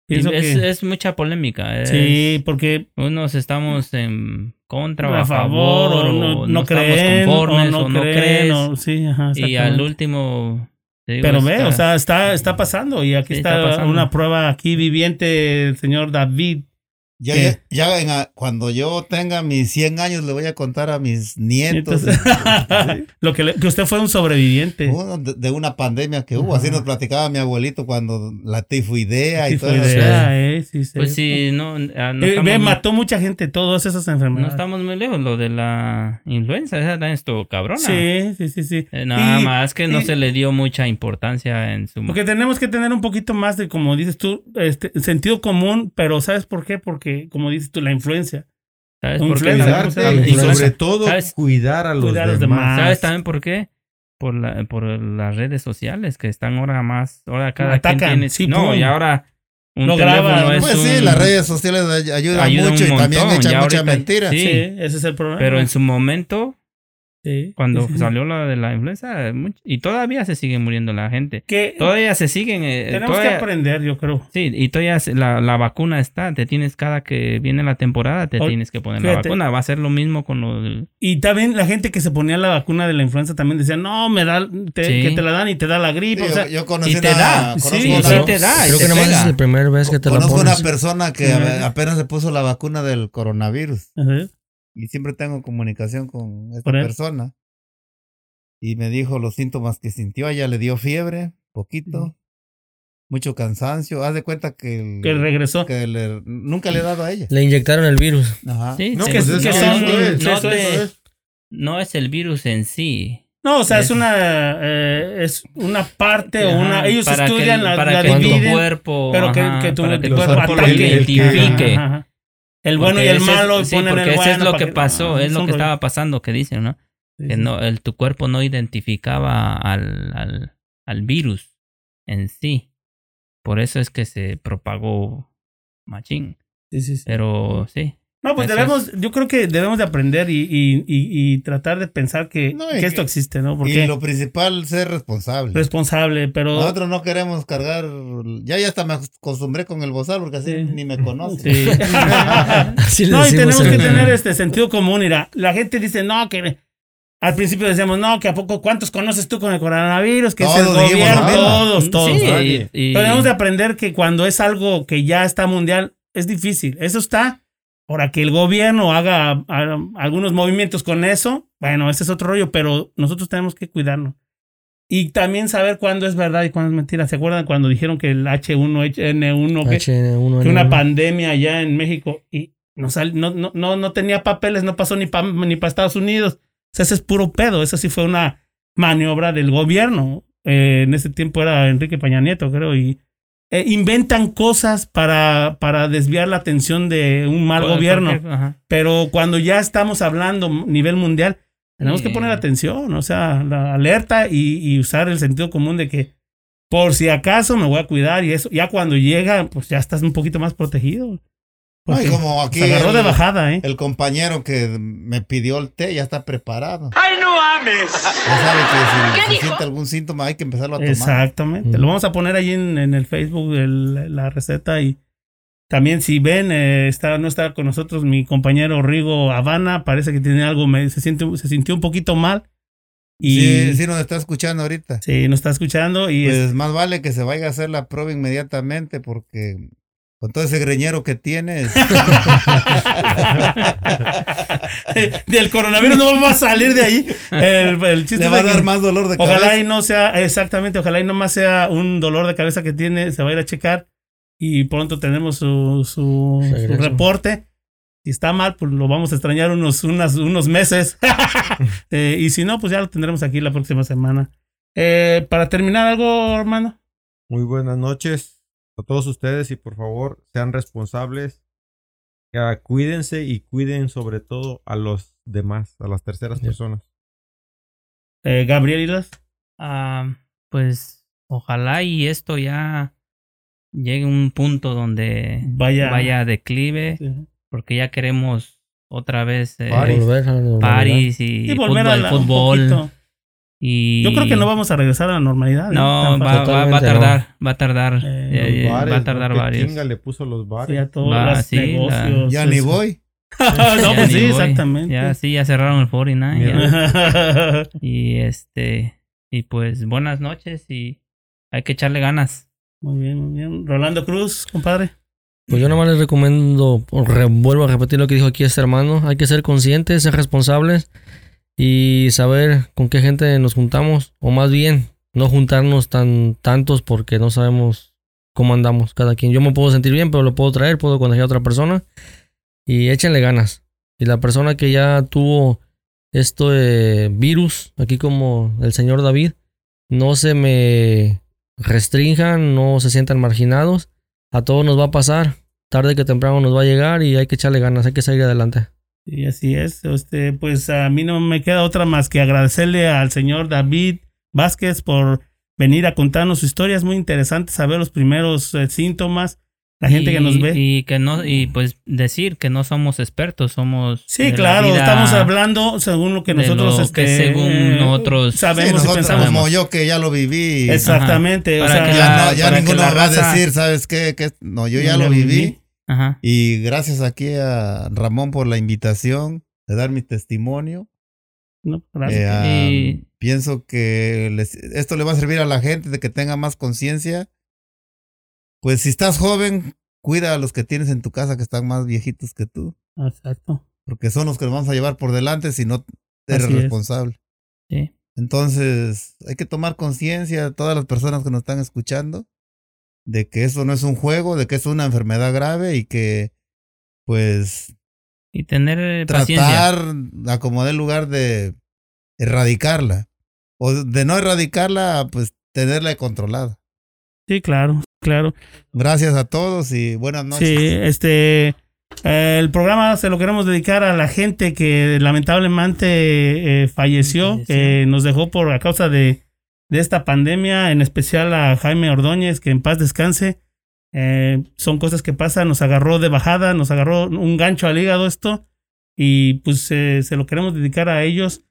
Es, que es mucha polémica. es- sí, porque Unos estamos en contra o a favor, o no, no estamos creen, conformes, o no, creen, crees. o- sí, ajá, y al último. Digo, Pero ve, está- o sea, está, está pasando y aquí Sí, está, está una prueba aquí viviente el señor David. Ya, ya, ya en a- cuando yo tenga mis 100 años le voy a contar a mis nietos Entonces, lo que, le- que usted fue un sobreviviente. uno de, de una pandemia que hubo. Así nos platicaba mi abuelito cuando la tifoidea y todo eso. eh, sí, sí. Pues sí, no, ah, no, Eh, ve, muy- mató mucha gente, todas esas no enfermedades. estamos muy lejos. Lo de la influenza, esa también estuvo cabrona. Sí, sí, sí, sí. Eh, Nada Y- más que no y- se le dio mucha importancia en su. Porque tenemos que tener un poquito más de, como dices tú, este, sentido común, pero ¿sabes por qué? Porque, como dices tú, la influencia. ¿Sabes un por qué? y sobre todo ¿Sabes? cuidar a los Cuidar a los demás. demás. ¿Sabes también por qué? Por, la, por las redes sociales que están ahora más. Ahora cada Atacan, quien tiene. sí, no, pum. y ahora. Un Lo teléfono graban. es Pues un- sí, las redes sociales ay- ayudan, mucho y también echan mucha ahorita- mentira. sí. Sí, ese es el problema. Pero en su momento, Sí, cuando sí, sí. salió la de la influenza, much- y todavía se sigue muriendo la gente. Que Todavía se siguen. eh, tenemos que todavía- aprender, yo creo. Sí, y todavía se- la, la vacuna está. Te tienes cada que viene la temporada, te Ol- tienes que poner la fíjate. vacuna. Va a ser lo mismo con lo del. Y también la gente que se ponía la vacuna de la influenza también decía, no, me da, te- Sí. que te la dan y te da la Sí, gripe. o yo, sea, yo conocí y te una- da, conozco sí, una- sí te da, Creo que nomás es la primera vez que te la Conozco una pones. persona que Ujú. apenas se puso la vacuna del coronavirus ajá. Y siempre tengo comunicación con esta persona y me dijo los síntomas que sintió. A ella le dio fiebre, poquito, mucho cansancio. Haz de cuenta que, el- que regresó. que le- nunca le he dado a ella. Le inyectaron el virus. Ajá. Sí, No, es que que son- eso es, no eso te- es. no es el virus en sí. No, o sea, es Es- una eh, es una parte o una. Ellos para que estudian el- la, para la que tu dividen, cuerpo. pero que, ajá, que tu, para tu tu cuerpo ataque. identifique. Ajá, ajá. El bueno y el ese es- malo sí, ponen porque el eso es lo que pasó, es lo que estaba pasando, que dicen, ¿no? Sí, que no, el, tu cuerpo no identificaba al, al, al virus en sí. Por eso es que se propagó machín. Sí, sí, sí. Pero sí. No, pues Eso debemos, yo creo que debemos de aprender y, y, y, y tratar de pensar que, No, y que esto que- existe, ¿no? Porque Y lo principal, ser responsable. responsable, pero Nosotros no queremos cargar. Ya ya hasta me acostumbré con el bozal porque así Sí. ni me conoce. Sí. Así no, y tenemos en- que tener este sentido común, mira, la gente dice, no, que al principio decíamos, no, que a poco, ¿cuántos conoces tú con el coronavirus? Que es el Todos gobierno, todos, todos. Sí, y- Pero debemos de aprender que cuando es algo que ya está mundial, es difícil. Eso está para que el gobierno haga a- algunos movimientos con eso. Bueno, ese es otro rollo, pero nosotros tenemos que cuidarnos. Y también saber cuándo es verdad y cuándo es mentira. ¿Se acuerdan cuando dijeron que el H1N1, que, H1N1. que una pandemia allá en México y no, sal- no, no, no, no tenía papeles, no pasó ni para ni pa Estados Unidos? O sea, ese es puro pedo. Eso sí fue una maniobra del gobierno. Eh, en ese tiempo era Enrique Peña Nieto, creo, y eh, inventan cosas para, para desviar la atención de un mal gobierno. Pero cuando ya estamos hablando a nivel mundial, tenemos que poner atención, o sea, la alerta y, y usar el sentido común de que por si acaso me voy a cuidar y eso, ya cuando llega, pues ya estás un poquito más protegido. No, y Porque como aquí se agarró el, de bajada, ¿eh? el compañero que me pidió el té ya está preparado. ¡Ay, no mames! Ya sabe que si, si siente algún síntoma hay que empezarlo a tomar. Exactamente. Mm. Lo vamos a poner ahí en, en el Facebook, el- la receta. Y también, si ven, eh, está, no está con nosotros mi compañero Rigo Habana. Parece que tiene algo, me- se, siente, se sintió un poquito mal. Y Sí, sí nos está escuchando ahorita. sí, nos está escuchando. Y Pues más vale que se vaya a hacer la prueba inmediatamente porque con todo ese greñero que tienes. es- del coronavirus no vamos a salir de ahí. El, el chiste le va a dar que más dolor de Ojalá cabeza. y no sea, exactamente, ojalá y no más sea un dolor de cabeza que tiene, se va a ir a checar y pronto tenemos su, su, reporte. Si está mal, pues lo vamos a extrañar unos, unas, unos meses. Eh, y si no, pues ya lo tendremos aquí la próxima semana. Eh, para terminar, algo, hermano. Muy buenas noches a todos ustedes y por favor sean responsables. Ya, cuídense y cuiden sobre todo a los demás, a las terceras personas. Eh, Gabriel Islas. Ah, pues ojalá y esto ya llegue a un punto donde Vaya. vaya a declive, Sí. porque ya queremos otra vez eh, paris y, Y volver fútbol, a la, un fútbol. Y Yo creo que no vamos a regresar a la normalidad. ¿eh? no va, va, va a tardar va a tardar Eh, bares, va a tardar varios chinga le puso los bares. Sí, a todos Va, los sí, la- negocios. Ya ni voy. no, Ya pues sí, voy. exactamente. ya sí ya cerraron el 49 ya. Mira. y este y pues buenas noches y hay que echarle ganas Muy bien, muy bien. Rolando Cruz, compadre. Pues yo nomás les recomiendo, o re- vuelvo a repetir lo que dijo aquí este hermano, hay que ser conscientes, ser responsables y saber con qué gente nos juntamos, o más bien, no juntarnos tan tantos porque no sabemos cómo andamos cada quien. Yo me puedo sentir bien, pero lo puedo traer, puedo contagiar a otra persona y échenle ganas. Y la persona que ya tuvo este virus, aquí como el señor David, no se me restrinjan, no se sientan marginados a todos nos va a pasar. Tarde que temprano nos va a llegar y hay que echarle ganas, hay que salir adelante. Y así es. Este, pues a mí no me queda otra más que agradecerle al señor David Vázquez por venir a contarnos su historia. Es muy interesante saber los primeros eh, síntomas, la gente que Y- nos ve. y que no y pues decir que no somos expertos somos sí, la claro, vida- estamos hablando según lo que nosotros lo este, que según eh, nosotros- Sí, sabemos y nosotros pensamos. como yo que ya lo viví. Exactamente. o Para sea, que Ya, la- no, ya ninguno la va a decir, ¿sabes qué? Que no, yo ya Ya lo lo viví. viví. Ajá. Y gracias aquí a Ramón por la invitación de dar mi testimonio. no, gracias. Eh, Y- Pienso que les- esto le va a servir a la gente de que tenga más conciencia. Pues si estás joven, cuida a los que tienes en tu casa que están más viejitos que tú. Exacto. Porque son los que nos vamos a llevar por delante si no eres Así responsable. Sí. Entonces, hay que tomar conciencia, todas las personas que nos están escuchando, de que eso no es un juego, de que es una enfermedad grave y que, pues, y tener eh, paciencia tratar a como dé lugar de erradicarla. O de no erradicarla, pues, tenerla controlada. Sí, claro, claro. Gracias a todos y buenas noches. Sí, este, Eh, el programa se lo queremos dedicar a la gente que lamentablemente eh, falleció, que nos dejó por a causa de, de esta pandemia, en especial a Jaime Ordóñez, que en paz descanse. Eh, son cosas que pasan, nos agarró de bajada, nos agarró un gancho al hígado esto, y pues eh, se lo queremos dedicar a ellos.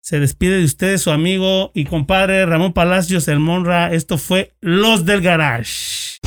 Se despide de ustedes su amigo y compadre Ramón Palacios El Monra. Esto fue Los del Garage.